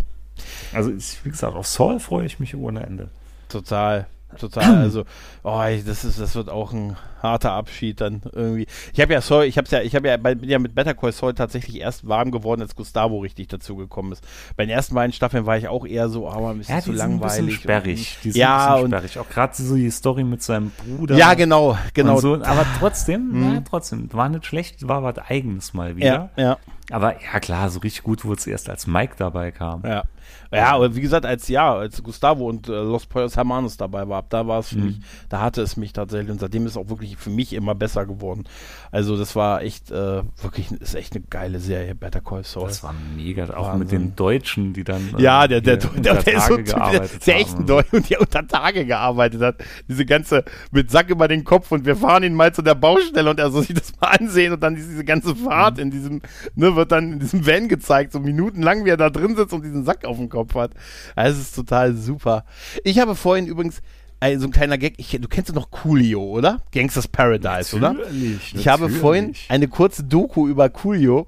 Also ich, wie gesagt, auf Saul freue ich mich ohne Ende. Total. Total. Also, oh, das ist, das wird auch ein harter Abschied dann irgendwie. Ich habe ja Saul, ich habe ja, ich habe ja, bin ja mit Better Call Saul tatsächlich erst warm geworden, als Gustavo richtig dazu gekommen ist. Bei den ersten beiden Staffeln war ich auch eher so, aber ein bisschen Ja, zu sind ein bisschen langweilig. sperrig. Sind Ja, bisschen und- sperrig. Auch gerade so die Story mit seinem Bruder. ja, genau, genau. Und so, aber trotzdem, Mhm. ja, trotzdem, war nicht schlecht, war was Eigenes mal wieder. ja, ja. Aber ja klar, so richtig gut wurde es erst, als Mike dabei kam. Ja. Ja, aber wie gesagt, als ja, als Gustavo und äh, Los Pollos Hermanos dabei war, da war es für mhm. mich, da hatte es mich tatsächlich und seitdem ist es auch wirklich für mich immer besser geworden. Also das war echt, äh, wirklich, ist echt eine geile Serie, Better Call Saul. Das war mega, auch Wahnsinn. mit den Deutschen, die dann äh, ja, der, der, der, der, der ist so gearbeitet der, echten Deutsch und der unter Tage gearbeitet hat. Diese ganze, mit Sack über den Kopf und wir fahren ihn mal zu der Baustelle und er soll sich das mal ansehen und dann diese ganze Fahrt mhm. in diesem, ne, wird dann in diesem Van gezeigt, so minutenlang, wie er da drin sitzt und diesen Sack auf dem Kopf hat. Also, es ist total super. Ich habe vorhin übrigens äh, so ein kleiner Gag. Ich, du kennst doch noch Coolio, oder? Gangsters Paradise, natürlich, oder? Ich natürlich. habe vorhin eine kurze Doku über Coolio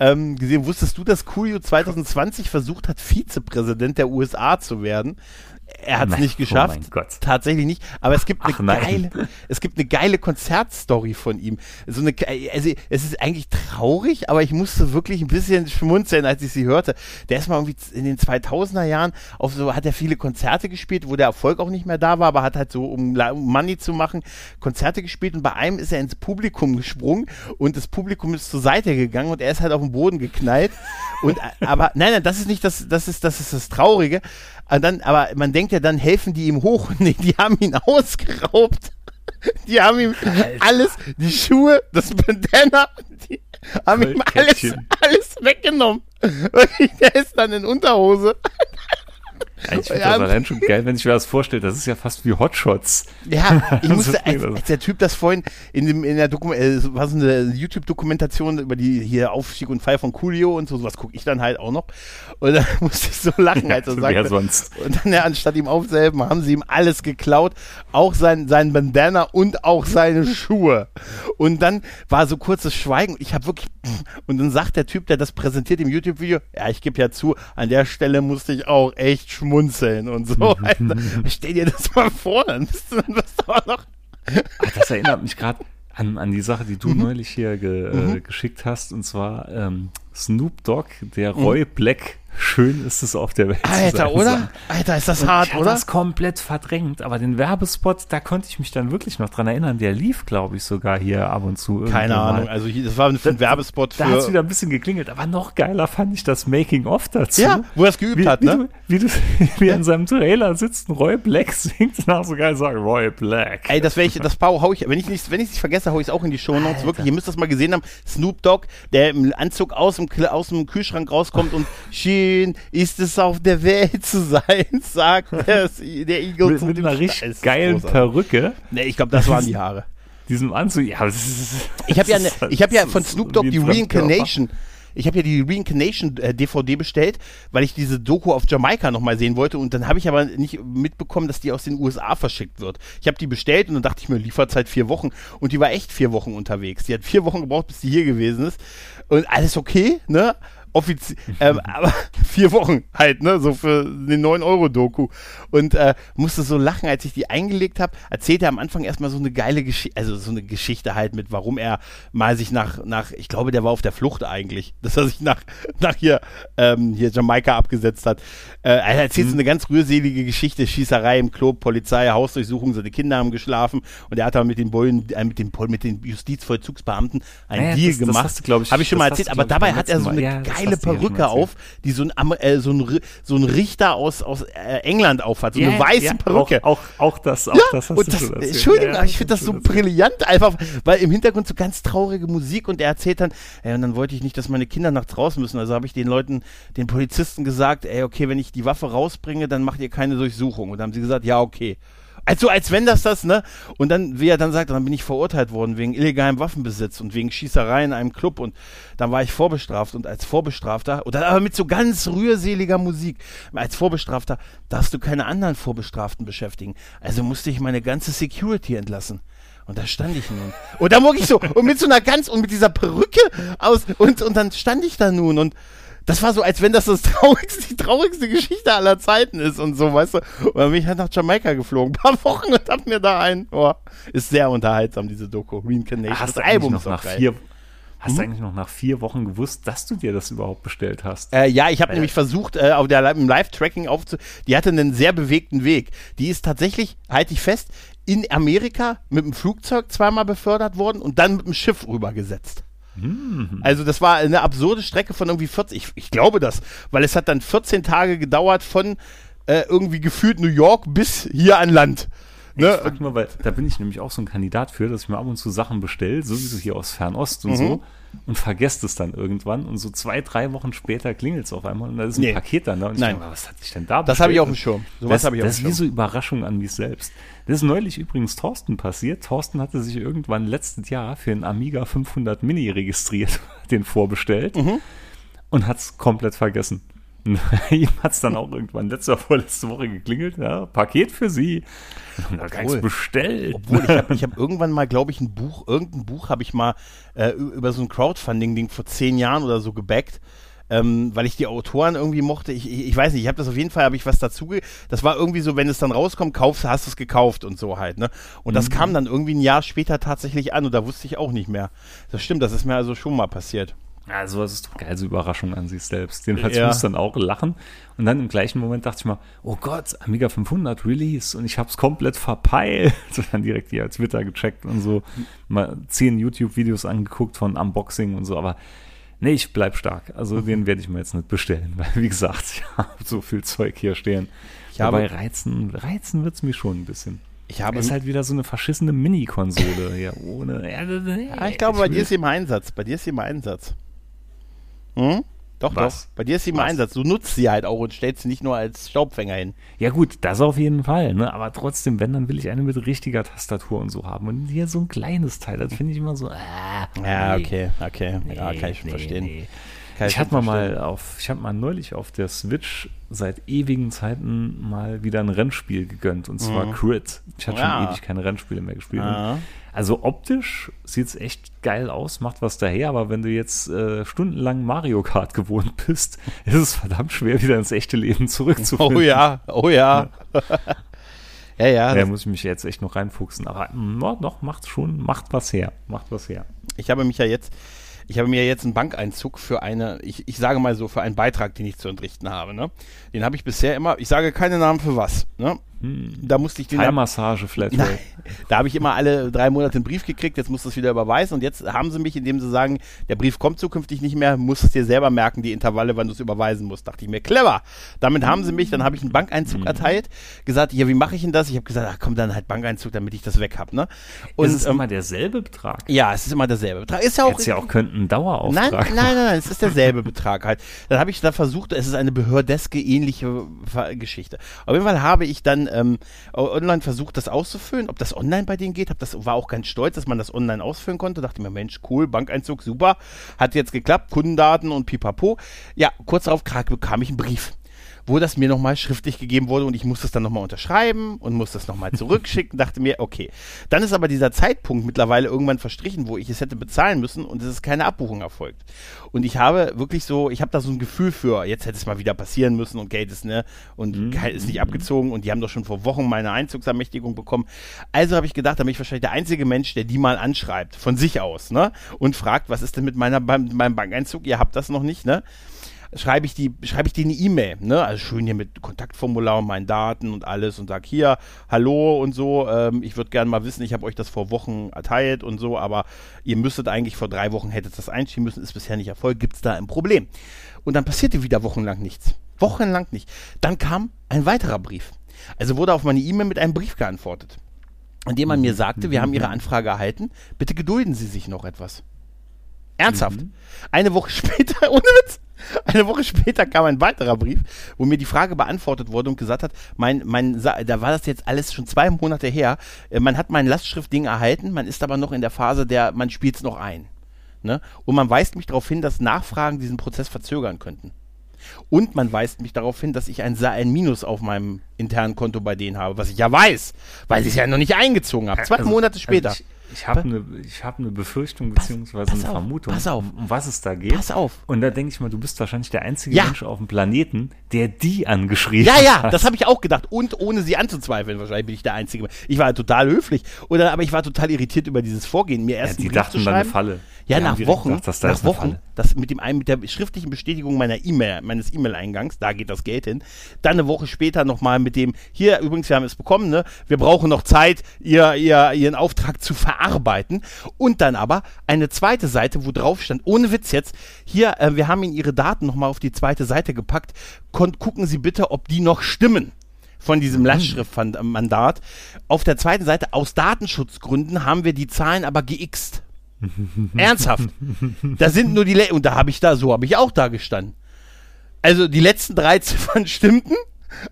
ähm, gesehen. Wusstest du, dass Coolio 2020 versucht hat, Vizepräsident der USA zu werden? Er hat es nicht oh geschafft. Oh Tatsächlich nicht. Aber es gibt Ach, eine geile, es gibt eine geile Konzertstory von ihm. So eine, also es ist eigentlich traurig, aber ich musste wirklich ein bisschen schmunzeln, als ich sie hörte. Der ist mal irgendwie in den 2000er Jahren auf so, hat er viele Konzerte gespielt, wo der Erfolg auch nicht mehr da war, aber hat halt so, um, um Money zu machen, Konzerte gespielt und bei einem ist er ins Publikum gesprungen und das Publikum ist zur Seite gegangen und er ist halt auf den Boden geknallt. und, aber, nein, nein, das ist nicht das, das ist, das ist das Traurige. Und dann, aber man denkt ja, dann helfen die ihm hoch. Nee, die haben ihn ausgeraubt. Die haben ihm Alter. alles, die Schuhe, das Bandana, die haben ihm alles, alles weggenommen. Der ist dann in Unterhose ich finde ja, das allein schon geil, wenn ich mir das vorstelle. Das ist ja fast wie Hotshots. Ja, ich musste, als, als, der Typ das vorhin in, dem, in der Dokument, äh, was eine YouTube-Dokumentation über die hier Aufstieg und Fall von Coolio und so, sowas gucke ich dann halt auch noch. Und da musste ich so lachen, als er ja, sagte. sonst. Und dann ja, anstatt ihm aufzuhelfen, haben sie ihm alles geklaut. Auch sein, sein Bandana und auch seine Schuhe. Und dann war so kurzes Schweigen. Ich habe wirklich, und dann sagt der Typ, der das präsentiert im YouTube-Video, ja, ich gebe ja zu, an der Stelle musste ich auch echt schmunzeln und so. Alter. Stell dir das mal vor, dann bist du bist du noch. Ach, das erinnert mich gerade an, an die Sache, die du mhm. neulich hier ge, äh, mhm. äh, geschickt hast, und zwar ähm, Snoop Dogg, der mhm. Roy Black schön ist es auf der Welt. Alter, oder? Alter, ist das und hart, ich oder? das komplett verdrängt, aber den Werbespot, da konnte ich mich dann wirklich noch dran erinnern. Der lief, glaube ich, sogar hier ab und zu. Keine Ahnung, mal. also das war ein da, Werbespot für. Da hat es wieder ein bisschen geklingelt, aber noch geiler fand ich das Making-of dazu. Ja, wo er es geübt wie, hat, ne? Wie, du, wie, du, wie ja. in seinem Trailer sitzt, Roy Black singt nach so geil sagen, Roy Black. Ey, das wäre ich, das hau, hau ich, wenn ich nicht, wenn ich es vergesse, hau ich es auch in die Show Notes. Wirklich, ihr müsst das mal gesehen haben. Snoop Dogg, der im Anzug aus dem, aus dem Kühlschrank rauskommt und schön ist es auf der Welt zu sein, sagt der, der Igel mit, mit einer richtig geilen Perücke. Ne, ich glaube, das waren die Haare. Diesem Anzug, ja. ich habe ja, ne, ich hab ja von Snoop Dogg die Reincarnation. Ich habe ja die Reincarnation äh, DVD bestellt, weil ich diese Doku auf Jamaika nochmal sehen wollte und dann habe ich aber nicht mitbekommen, dass die aus den USA verschickt wird. Ich habe die bestellt und dann dachte ich mir, Lieferzeit vier Wochen und die war echt vier Wochen unterwegs. Die hat vier Wochen gebraucht, bis die hier gewesen ist und alles okay, ne? Offiziell, ähm, aber vier Wochen halt, ne, so für eine 9-Euro-Doku. Und äh, musste so lachen, als ich die eingelegt habe, erzählt er am Anfang erstmal so eine geile Geschichte, also so eine Geschichte halt mit, warum er mal sich nach, nach, ich glaube, der war auf der Flucht eigentlich, dass er sich nach, nach hier, ähm, hier Jamaika abgesetzt hat. Äh, er erzählt mhm. so eine ganz rührselige Geschichte, Schießerei im Club, Polizei, Hausdurchsuchung, seine Kinder haben geschlafen und er hat aber mit den Bullen, äh, mit den, mit den Justizvollzugsbeamten einen naja, Deal das, gemacht. Habe ich schon mal erzählt, aber dabei hat er so eine ja, geile Perücke auf, die so ein, äh, so ein, so ein Richter aus, aus äh, England aufhat. So yeah, eine weiße yeah, Perücke. Auch, auch, auch das, auch ja, das hast und das, Entschuldigung, ja, ja, ich finde das so brillant einfach, weil im Hintergrund so ganz traurige Musik und er erzählt dann, ey, und dann wollte ich nicht, dass meine Kinder nachts raus müssen. Also habe ich den Leuten, den Polizisten gesagt, ey, okay, wenn ich die Waffe rausbringe, dann macht ihr keine Durchsuchung. Und dann haben sie gesagt, ja, okay. Also als wenn das das, ne? Und dann, wie er dann sagt, dann bin ich verurteilt worden wegen illegalem Waffenbesitz und wegen Schießerei in einem Club und dann war ich vorbestraft und als Vorbestrafter, dann aber mit so ganz rührseliger Musik, als Vorbestrafter darfst du keine anderen Vorbestraften beschäftigen. Also musste ich meine ganze Security entlassen. Und da stand ich nun. Und dann wurde ich so, und mit so einer ganz, und mit dieser Perücke aus, und, und dann stand ich da nun und, das war so, als wenn das das traurigste, die traurigste Geschichte aller Zeiten ist und so, weißt du. Und dann bin ich halt nach Jamaika geflogen, ein paar Wochen und hab mir da ein, oh, ist sehr unterhaltsam, diese Doku, Reincarnation. Hast das Album noch nach vier, Hast hm? du eigentlich noch nach vier Wochen gewusst, dass du dir das überhaupt bestellt hast? Äh, ja, ich habe nämlich versucht, äh, auf der, im Live-Tracking aufzu... Die hatte einen sehr bewegten Weg. Die ist tatsächlich, halte ich fest, in Amerika mit dem Flugzeug zweimal befördert worden und dann mit dem Schiff rübergesetzt. Mhm. Also das war eine absurde Strecke von irgendwie 40, ich, ich glaube das, weil es hat dann 14 Tage gedauert von äh, irgendwie gefühlt New York bis hier an Land. Ne? Ich frag mal, weil da bin ich nämlich auch so ein Kandidat für, dass ich mir ab und zu Sachen bestelle, sowieso hier aus Fernost und mhm. so, und vergesst es dann irgendwann und so zwei, drei Wochen später klingelt es auf einmal und da ist ein nee. Paket dann da und Nein. ich denke, was hat sich denn da bestellt? Das habe ich auf dem Schirm. Ich auf Das ist wie so Überraschung an mich selbst. Das ist neulich übrigens Thorsten passiert. Thorsten hatte sich irgendwann letztes Jahr für einen Amiga 500 Mini registriert, den vorbestellt mhm. und hat es komplett vergessen. Ihm hat es dann auch irgendwann letzte oder vorletzte Woche geklingelt. Ja, Paket für Sie. Und da gar bestellt. Obwohl, ich habe hab irgendwann mal, glaube ich, ein Buch, irgendein Buch habe ich mal äh, über so ein Crowdfunding-Ding vor zehn Jahren oder so gebackt. Ähm, weil ich die Autoren irgendwie mochte. Ich, ich, ich weiß nicht, ich habe das auf jeden Fall, habe ich was dazu. Das war irgendwie so, wenn es dann rauskommt, kaufst, hast du es gekauft und so halt. Ne? Und das mhm. kam dann irgendwie ein Jahr später tatsächlich an und da wusste ich auch nicht mehr. Das stimmt, das ist mir also schon mal passiert. Ja, sowas ist doch geil, so Überraschung an sich selbst. Jedenfalls ja. muss dann auch lachen. Und dann im gleichen Moment dachte ich mal, oh Gott, Amiga 500 Release und ich hab's komplett verpeilt. Und dann direkt hier als Twitter gecheckt und so mal zehn YouTube-Videos angeguckt von Unboxing und so. Aber nee, ich bleib stark. Also mhm. den werde ich mir jetzt nicht bestellen, weil wie gesagt, ich habe so viel Zeug hier stehen. Ich Dabei reizen, reizen wird's mich schon ein bisschen. Ich habe das ist halt wieder so eine verschissene Mini-Konsole hier ohne. Ja, ich glaube, bei dir ist sie im Einsatz. Bei dir ist sie im Einsatz. Hm? Doch, Was? doch. Bei dir ist sie im Was? Einsatz. Du nutzt sie halt auch und stellst sie nicht nur als Staubfänger hin. Ja, gut, das auf jeden Fall. Ne? Aber trotzdem, wenn, dann will ich eine mit richtiger Tastatur und so haben. Und hier so ein kleines Teil, das finde ich immer so. Äh, ja, nee. okay, okay. Nee, ja, kann ich schon nee, verstehen. Kann ich hatte mal auf, ich habe mal neulich auf der Switch seit ewigen Zeiten mal wieder ein Rennspiel gegönnt und zwar mhm. Crit. Ich hatte ja. schon ewig keine Rennspiele mehr gespielt. Ja. Also optisch sieht es echt geil aus, macht was daher, aber wenn du jetzt äh, stundenlang Mario Kart gewohnt bist, ist es verdammt schwer, wieder ins echte Leben zurückzufinden. Oh ja, oh ja. ja, ja. Da muss ich mich jetzt echt noch reinfuchsen. Aber no, noch macht schon, macht was her. Macht was her. Ich habe mich ja jetzt ich habe mir jetzt einen Bankeinzug für eine, ich, ich sage mal so, für einen Beitrag, den ich zu entrichten habe. Ne? Den habe ich bisher immer, ich sage keine Namen für was. Ne? Hm. Da musste ich den. Heilmassage Flatrate. Da habe ich immer alle drei Monate einen Brief gekriegt, jetzt musst du es wieder überweisen und jetzt haben sie mich, indem sie sagen, der Brief kommt zukünftig nicht mehr, musst es dir selber merken, die Intervalle, wann du es überweisen musst. Dachte ich mir, clever. Damit haben sie mich, dann habe ich einen Bankeinzug mhm. erteilt, gesagt, ja, wie mache ich denn das? Ich habe gesagt, ach komm, dann halt Bankeinzug, damit ich das weg habe. Ne? Und, ist es ähm, immer derselbe Betrag? Ja, es ist immer derselbe Betrag. Ist ja auch. Jetzt ja auch könnten ein Dauerauftrag. Nein, nein, nein, nein, es ist derselbe Betrag halt. Dann habe ich da versucht, es ist eine behördeske ähnliche Geschichte. Auf jeden Fall habe ich dann ähm, online versucht, das auszufüllen, ob das online bei denen geht. Hab das war auch ganz stolz, dass man das online ausfüllen konnte. Dachte mir, Mensch, cool, Bankeinzug, super. Hat jetzt geklappt, Kundendaten und pipapo. Ja, kurz darauf bekam ich einen Brief wo das mir nochmal schriftlich gegeben wurde und ich musste es dann nochmal unterschreiben und musste es nochmal zurückschicken, dachte mir, okay. Dann ist aber dieser Zeitpunkt mittlerweile irgendwann verstrichen, wo ich es hätte bezahlen müssen und es ist keine Abbuchung erfolgt. Und ich habe wirklich so, ich habe da so ein Gefühl für, jetzt hätte es mal wieder passieren müssen und Geld ist, ne, und mhm. ist nicht abgezogen und die haben doch schon vor Wochen meine Einzugsermächtigung bekommen. Also habe ich gedacht, da bin ich wahrscheinlich der einzige Mensch, der die mal anschreibt, von sich aus, ne, und fragt, was ist denn mit meiner, meinem Bankeinzug? Ihr habt das noch nicht, ne? Schreibe ich die, schreibe ich die eine E-Mail, ne? Also schön hier mit Kontaktformular und meinen Daten und alles und sag hier, hallo und so, ähm, ich würde gerne mal wissen, ich habe euch das vor Wochen erteilt und so, aber ihr müsstet eigentlich vor drei Wochen hättet das einschieben müssen, ist bisher nicht erfolgt, gibt es da ein Problem? Und dann passierte wieder wochenlang nichts. Wochenlang nicht. Dann kam ein weiterer Brief. Also wurde auf meine E-Mail mit einem Brief geantwortet, in dem man mir sagte, wir haben Ihre Anfrage erhalten, bitte gedulden Sie sich noch etwas. Ernsthaft. Mhm. Eine Woche später, ohne Witz, eine Woche später kam ein weiterer Brief, wo mir die Frage beantwortet wurde und gesagt hat, mein, mein, da war das jetzt alles schon zwei Monate her, äh, man hat mein Lastschriftding erhalten, man ist aber noch in der Phase der, man spielt es noch ein. Ne? Und man weist mich darauf hin, dass Nachfragen diesen Prozess verzögern könnten. Und man weist mich darauf hin, dass ich ein, ein Minus auf meinem internen Konto bei denen habe, was ich ja weiß, weil ich es ja noch nicht eingezogen habe. Zwei also, Monate später. Also ich, ich habe eine hab ne Befürchtung beziehungsweise eine auf, Vermutung, pass auf. um was es da geht. Pass auf. Und da denke ich mal, du bist wahrscheinlich der einzige ja. Mensch auf dem Planeten, der die angeschrieben hat. Ja, ja, das habe ich auch gedacht. Und ohne sie anzuzweifeln, wahrscheinlich bin ich der Einzige. Ich war total höflich. Oder, aber ich war total irritiert über dieses Vorgehen. Mir erst ja, die dachten dann eine Falle. Ja, nach Wochen, gedacht, das nach Wochen, das mit dem mit der schriftlichen Bestätigung meiner E-Mail, meines E-Mail-Eingangs, da geht das Geld hin. Dann eine Woche später nochmal mit dem, hier übrigens, wir haben es bekommen, ne? Wir brauchen noch Zeit, ihr, ihr, ihren Auftrag zu verarbeiten und dann aber eine zweite Seite, wo drauf stand, ohne Witz jetzt, hier, äh, wir haben Ihnen Ihre Daten nochmal auf die zweite Seite gepackt, Kon gucken Sie bitte, ob die noch stimmen von diesem mhm. Lastschriftmandat. Auf der zweiten Seite, aus Datenschutzgründen haben wir die Zahlen aber geixt. Ernsthaft. Da sind nur die, Le und da habe ich da, so habe ich auch da gestanden. Also die letzten drei Ziffern stimmten,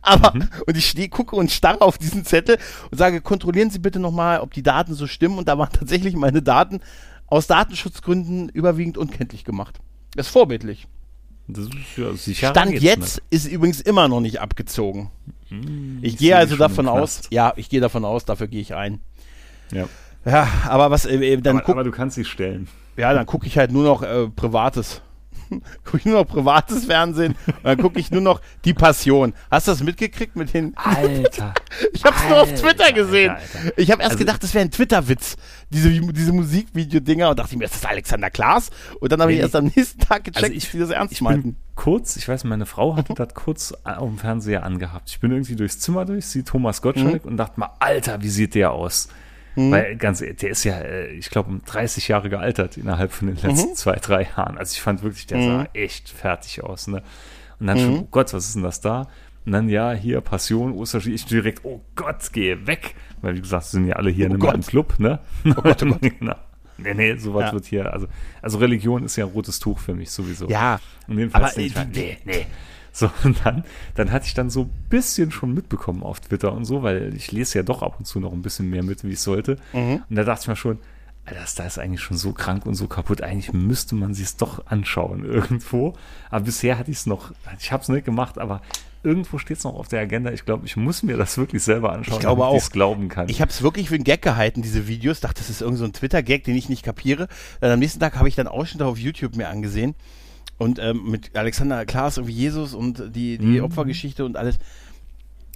aber, mhm. und ich steh, gucke und starre auf diesen Zettel und sage, kontrollieren Sie bitte nochmal, ob die Daten so stimmen. Und da waren tatsächlich meine Daten aus Datenschutzgründen überwiegend unkenntlich gemacht. Das ist vorbildlich. Das ist ja Stand jetzt, jetzt ne? ist übrigens immer noch nicht abgezogen. Hm, ich gehe also davon aus, ja, ich gehe davon aus, dafür gehe ich ein. Ja. Ja, aber was, äh, dann aber, guck, aber du kannst sie stellen. Ja, dann gucke ich halt nur noch äh, Privates. gucke ich nur noch privates Fernsehen und dann gucke ich nur noch Die Passion. Hast du das mitgekriegt mit den. Alter. ich habe es nur auf Twitter gesehen. Alter, Alter. Ich habe erst also, gedacht, das wäre ein Twitter-Witz, diese, diese Musikvideo-Dinger und dachte mir, ist das Alexander Klaas? Und dann habe ich erst am nächsten Tag gecheckt, also ich, wie das ernst ich meinten. Kurz, ich weiß, meine Frau hatte das kurz auf dem Fernseher angehabt. Ich bin irgendwie durchs Zimmer durch, sie Thomas Gottschalk mhm. und dachte mal, Alter, wie sieht der aus? Mhm. Weil ganz, der ist ja, äh, ich glaube, um 30 Jahre gealtert innerhalb von den letzten mhm. zwei, drei Jahren. Also ich fand wirklich, der sah mhm. echt fertig aus. Ne? Und dann schon, mhm. oh Gott, was ist denn das da? Und dann ja, hier Passion, Osterschied, ich direkt, oh Gott, gehe weg. Weil wie gesagt, sind ja alle hier oh in einem Club, ne? Oh Gott, oh Gott. genau. Nee, nee, sowas ja. wird hier, also, also Religion ist ja ein rotes Tuch für mich sowieso. Ja. Und jedenfalls aber, äh, nee, nee. So, und dann, dann hatte ich dann so ein bisschen schon mitbekommen auf Twitter und so, weil ich lese ja doch ab und zu noch ein bisschen mehr mit, wie ich sollte. Mhm. Und da dachte ich mir schon, Alter, das da ist eigentlich schon so krank und so kaputt. Eigentlich müsste man sich es doch anschauen irgendwo. Aber bisher hatte ich es noch, ich habe es nicht gemacht, aber irgendwo steht es noch auf der Agenda. Ich glaube, ich muss mir das wirklich selber anschauen, ich glaube damit ich es glauben kann. Ich habe es wirklich für einen Gag gehalten, diese Videos. Dachte, das ist irgendein so Twitter-Gag, den ich nicht kapiere. Dann am nächsten Tag habe ich dann Ausschnitte auf YouTube mir angesehen und ähm, mit Alexander Klaas irgendwie Jesus und die, die mhm. Opfergeschichte und alles.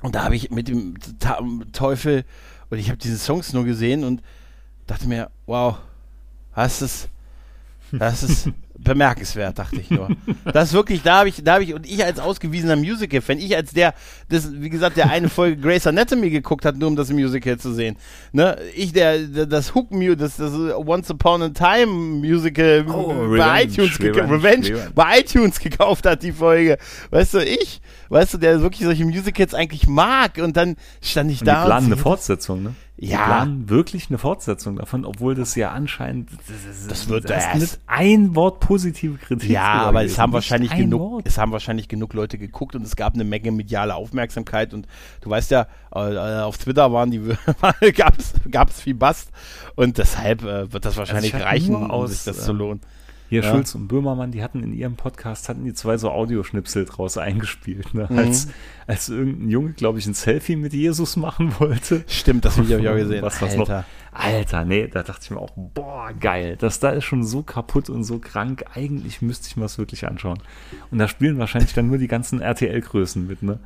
Und da habe ich mit dem Ta Teufel und ich habe diese Songs nur gesehen und dachte mir, wow, hast es, das ist bemerkenswert, dachte ich nur. Das ist wirklich, da habe ich, da habe ich, und ich als ausgewiesener Musical-Fan, ich als der, das, wie gesagt, der eine Folge Grace Anatomy geguckt hat, nur um das Musical zu sehen. Ne? Ich, der, der das Hook das, das Once Upon a Time Musical oh, bei Revenge, iTunes Revenge, Revenge, Revenge, bei iTunes gekauft hat, die Folge. Weißt du, ich, weißt du, der wirklich solche Musicals eigentlich mag und dann stand ich und da. Die planen eine Fortsetzung, ne? Ja. Planen wirklich eine Fortsetzung davon, obwohl das ja anscheinend das, das wird das ist ein Wort positive Kritik. Ja, aber es haben wahrscheinlich genug, Wort. es haben wahrscheinlich genug Leute geguckt und es gab eine Menge mediale Aufmerksamkeit und du weißt ja, äh, auf Twitter waren die gab es gab es viel Bast und deshalb äh, wird das also wahrscheinlich also reichen, um sich das zu ähm, lohnen. Hier ja. Schulz und Böhmermann, die hatten in ihrem Podcast, hatten die zwei so Audioschnipsel draus eingespielt, ne? mhm. als, als irgendein Junge, glaube ich, ein Selfie mit Jesus machen wollte. Stimmt, das habe ich auch gesehen. Was, was Alter. Noch, Alter, nee, da dachte ich mir auch, boah, geil, das da ist schon so kaputt und so krank, eigentlich müsste ich mir das wirklich anschauen. Und da spielen wahrscheinlich dann nur die ganzen RTL-Größen mit, ne?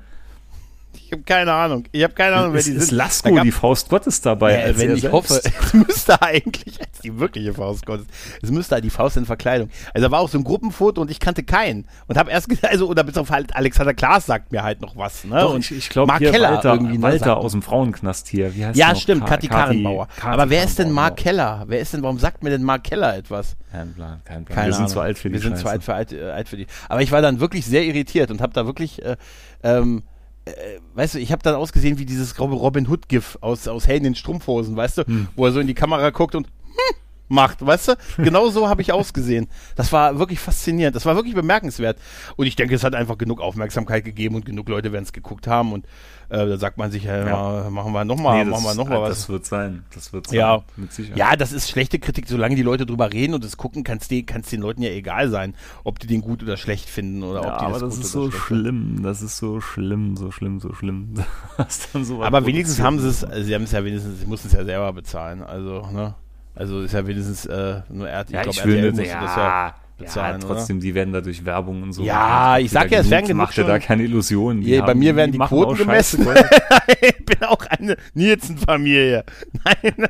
Ich habe keine Ahnung. Ich habe keine Ahnung, wer die ist. Ist Lasko die Faust Gottes dabei? Ja, wenn ich selbst? hoffe, es müsste eigentlich als die wirkliche Faust Gottes. Es müsste halt die Faust in Verkleidung. Also da war auch so ein Gruppenfoto und ich kannte keinen und habe erst also oder bis auf halt Alexander Klaas sagt mir halt noch was. Ne? Doch, und ich, ich glaube Mark Keller Walter, irgendwie ne, Walter aus dem Frauenknast hier. Wie heißt ja, stimmt. Kathi Karrenbauer. Aber wer ist denn Mark Keller? Wer ist denn? Warum sagt mir denn Mark Keller etwas? Kein Plan, kein Plan. Keine wir sind zu alt für die Wir sind zu alt für, alt, äh, alt für die. Aber ich war dann wirklich sehr irritiert und habe da wirklich äh, ähm, äh, weißt du, ich habe dann ausgesehen wie dieses Robin Hood-GIF aus, aus Helden in Strumpfhosen, weißt du, hm. wo er so in die Kamera guckt und hm, macht, weißt du? Genau so habe ich ausgesehen. Das war wirklich faszinierend. Das war wirklich bemerkenswert. Und ich denke, es hat einfach genug Aufmerksamkeit gegeben und genug Leute werden es geguckt haben. Und äh, da sagt man sich, äh, ja. machen wir nochmal, nee, machen wir nochmal was. Das wird sein. Das wird sein. Ja. Mit Sicherheit. Ja, das ist schlechte Kritik. Solange die Leute drüber reden und es gucken, kann es den, den Leuten ja egal sein, ob die den gut oder schlecht finden oder ja, ob die aber das, ist so schlimm. Das ist so schlimm, so schlimm, so schlimm. aber wenigstens haben sie es, sie haben es ja wenigstens, sie mussten es ja selber bezahlen. Also, ne? Also ist ja wenigstens äh, nur er, ich ja, glaube, RTL musste ja, das ja bezahlen. Ja, trotzdem, oder? die werden dadurch Werbung und so. Ja, ich sag ja, es werden genug. Macht ja da keine Illusionen. Die ja, bei mir werden die, die Quoten gemessen. ich bin auch eine Nielsen-Familie. Nein.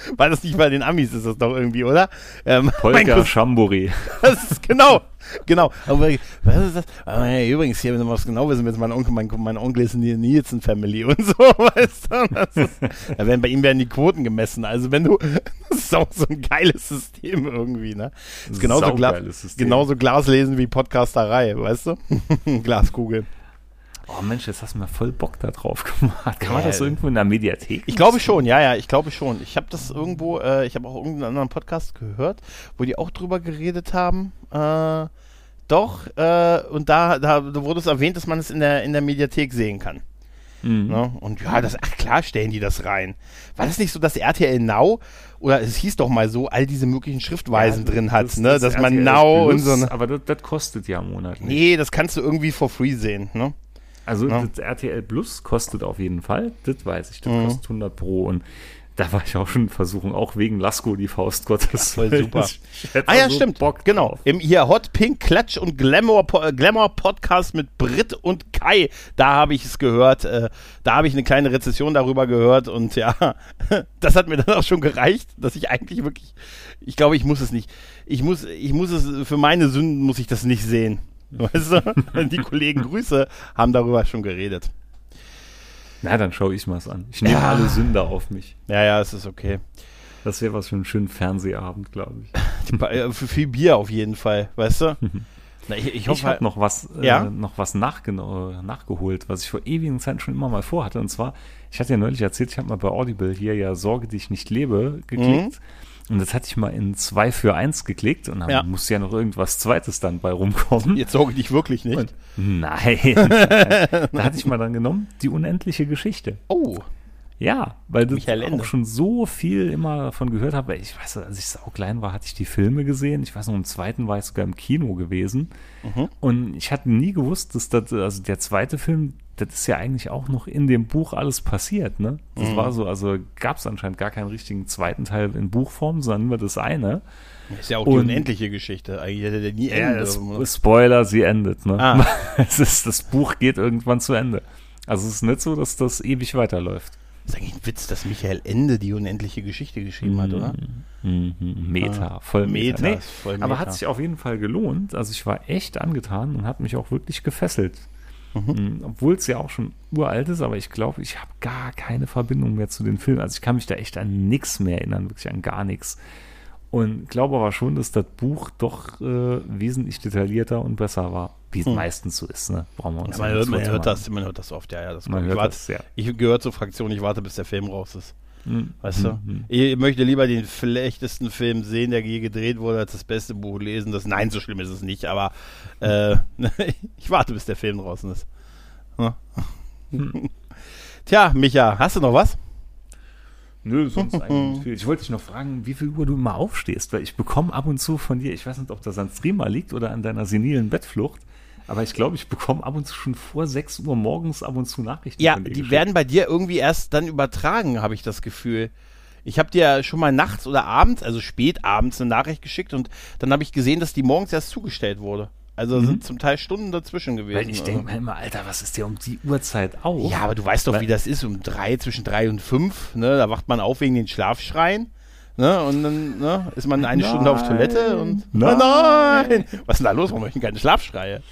War das nicht bei den Amis, ist das doch irgendwie, oder? Ähm, Polka Schamburi. Das ist genau, genau. Aber was ist das? Aber, ja, übrigens, hier, wenn du was genau wissen willst, mein Onkel, mein, mein Onkel ist in die Nielsen Family und so, weißt du? Ist, da werden, bei ihm werden die Quoten gemessen. Also wenn du, das ist auch so ein geiles System irgendwie, ne? Das ist genauso, Gla genauso Glas lesen wie Podcasterei, weißt du? Glaskugel. Oh Mensch, jetzt hast du mir voll Bock da drauf gemacht. Kann man das irgendwo in der Mediathek? Ich glaube schon, ja, ja, ich glaube schon. Ich habe das irgendwo, äh, ich habe auch irgendeinen anderen Podcast gehört, wo die auch drüber geredet haben. Äh, doch, äh, und da, da wurde es erwähnt, dass man es in der, in der Mediathek sehen kann. Mhm. Ne? Und ja, das, ach klar stellen die das rein. War das nicht so, dass RTL Now, oder es hieß doch mal so, all diese möglichen Schriftweisen ja, drin hat, das, ne? Das dass man Now und so. Aber das, das kostet ja monatlich. Nee, das kannst du irgendwie for free sehen, ne? Also ja. das RTL Plus kostet auf jeden Fall, das weiß ich, das mhm. kostet 100 Pro und da war ich auch schon in Versuchung, auch wegen Lasko die Faust Gottes. Ja, voll super. ah ja, so stimmt. Bock genau. Drauf. Im hier Hot Pink Klatsch und Glamour, Glamour Podcast mit Brit und Kai, da habe ich es gehört. Äh, da habe ich eine kleine Rezession darüber gehört und ja, das hat mir dann auch schon gereicht, dass ich eigentlich wirklich, ich glaube, ich muss es nicht. Ich muss, ich muss es, für meine Sünden muss ich das nicht sehen. Weißt du? Die Kollegen Grüße haben darüber schon geredet. Na, dann schaue ich mal's an. Ich nehme ja. alle Sünder auf mich. Ja, ja, es ist okay. Das wäre was für einen schönen Fernsehabend, glaube ich. Äh, für viel Bier auf jeden Fall, weißt du? Na, ich, ich, ich habe noch was, äh, ja? äh, noch was nachgeholt, was ich vor ewigen Zeiten schon immer mal vorhatte. Und zwar, ich hatte ja neulich erzählt, ich habe mal bei Audible hier ja Sorge, die ich nicht lebe, geklickt. Mhm. Und das hatte ich mal in 2 für 1 geklickt und dann ja. muss ja noch irgendwas Zweites dann bei rumkommen. Jetzt sorge dich wirklich nicht. Und, nein. da hatte ich mal dann genommen, die unendliche Geschichte. Oh. Ja, weil ich auch schon so viel immer davon gehört habe. Ich weiß, als ich sau klein war, hatte ich die Filme gesehen. Ich weiß noch, im zweiten war ich sogar im Kino gewesen. Mhm. Und ich hatte nie gewusst, dass das, also der zweite Film, das ist ja eigentlich auch noch in dem Buch alles passiert, ne? Das mhm. war so, also gab es anscheinend gar keinen richtigen zweiten Teil in Buchform, sondern nur das eine. Das ist ja auch Und, die unendliche Geschichte. Eigentlich hätte der nie Ende. Ja, Spoiler, sie endet, ne? Ah. es ist, das Buch geht irgendwann zu Ende. Also es ist nicht so, dass das ewig weiterläuft. Das ist eigentlich ein Witz, dass Michael Ende die unendliche Geschichte geschrieben hat, oder? Mhm. Meta, ah, voll Meta. Meta. Nee, voll Meta. Aber hat sich auf jeden Fall gelohnt. Also ich war echt angetan und hat mich auch wirklich gefesselt. Mhm. mhm. Obwohl es ja auch schon uralt ist, aber ich glaube, ich habe gar keine Verbindung mehr zu den Filmen. Also ich kann mich da echt an nichts mehr erinnern, wirklich an gar nichts. Und glaube aber schon, dass das Buch doch äh, wesentlich detaillierter und besser war. Wie es hm. meistens so ist, ne? Brauchen wir uns ja, man, hört, man, hört das, man hört das oft, ja, ja. Das man hört warte, das, ja. Ich gehöre zur Fraktion, ich warte, bis der Film raus ist. Hm. Weißt du? Hm. Ich möchte lieber den schlechtesten Film sehen, der je gedreht wurde, als das beste Buch lesen. Das, nein, so schlimm ist es nicht, aber äh, ich warte, bis der Film draußen ist. Hm. Tja, Micha, hast du noch was? Nö, sonst eigentlich viel. Ich wollte dich noch fragen, wie viel Uhr du immer aufstehst, weil ich bekomme ab und zu von dir, ich weiß nicht, ob das an Streamer liegt oder an deiner senilen Bettflucht, aber ich glaube, ich bekomme ab und zu schon vor 6 Uhr morgens ab und zu Nachrichten. Ja, die geschickt. werden bei dir irgendwie erst dann übertragen, habe ich das Gefühl. Ich habe dir schon mal nachts oder abends, also spät abends, eine Nachricht geschickt und dann habe ich gesehen, dass die morgens erst zugestellt wurde. Also mhm. sind zum Teil Stunden dazwischen gewesen. Weil ich denke also. mir immer, Alter, was ist der um die Uhrzeit auf? Ja, aber du weißt doch, Weil, wie das ist, um drei, zwischen drei und fünf, ne? Da wacht man auf wegen den Schlafschreien. Ne? Und dann ne? ist man eine nein. Stunde auf Toilette und nein. nein. Was ist denn da los? Warum möchten keine Schlafschreie?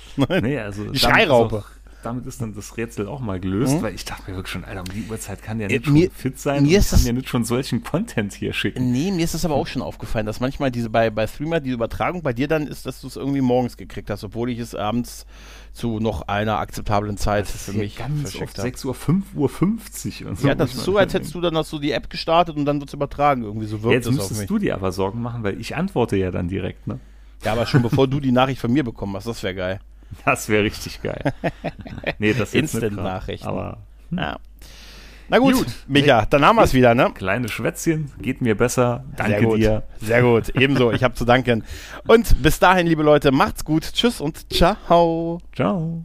Nee, also die Schreiraupe damit ist dann das Rätsel auch mal gelöst, mhm. weil ich dachte mir wirklich schon, Alter, um die Uhrzeit kann der äh, nicht äh, mir, schon fit sein. Mir ist kann das, ja nicht schon solchen Content hier schicken. Nee, mir ist das aber auch schon aufgefallen, dass manchmal diese bei, bei Streamer die Übertragung bei dir dann ist, dass du es irgendwie morgens gekriegt hast, obwohl ich es abends zu noch einer akzeptablen Zeit für mich ganz verschickt habe. 6 Uhr, 5 Uhr 50 und so. Ja, das ist so, als hättest du dann noch so die App gestartet und dann wird es übertragen. Irgendwie so wirkt Jetzt müsstest du dir aber Sorgen machen, weil ich antworte ja dann direkt, ne? Ja, aber schon bevor du die Nachricht von mir bekommen hast, das wäre geil. Das wäre richtig geil. nee, das Instant-Nachrichten. Aber. Hm. Ja. Na gut, gut. Micha, dann haben wir es wieder, ne? Kleine Schwätzchen, geht mir besser. Danke Sehr dir. Sehr gut, ebenso, ich habe zu danken. Und bis dahin, liebe Leute, macht's gut. Tschüss und ciao. Ciao.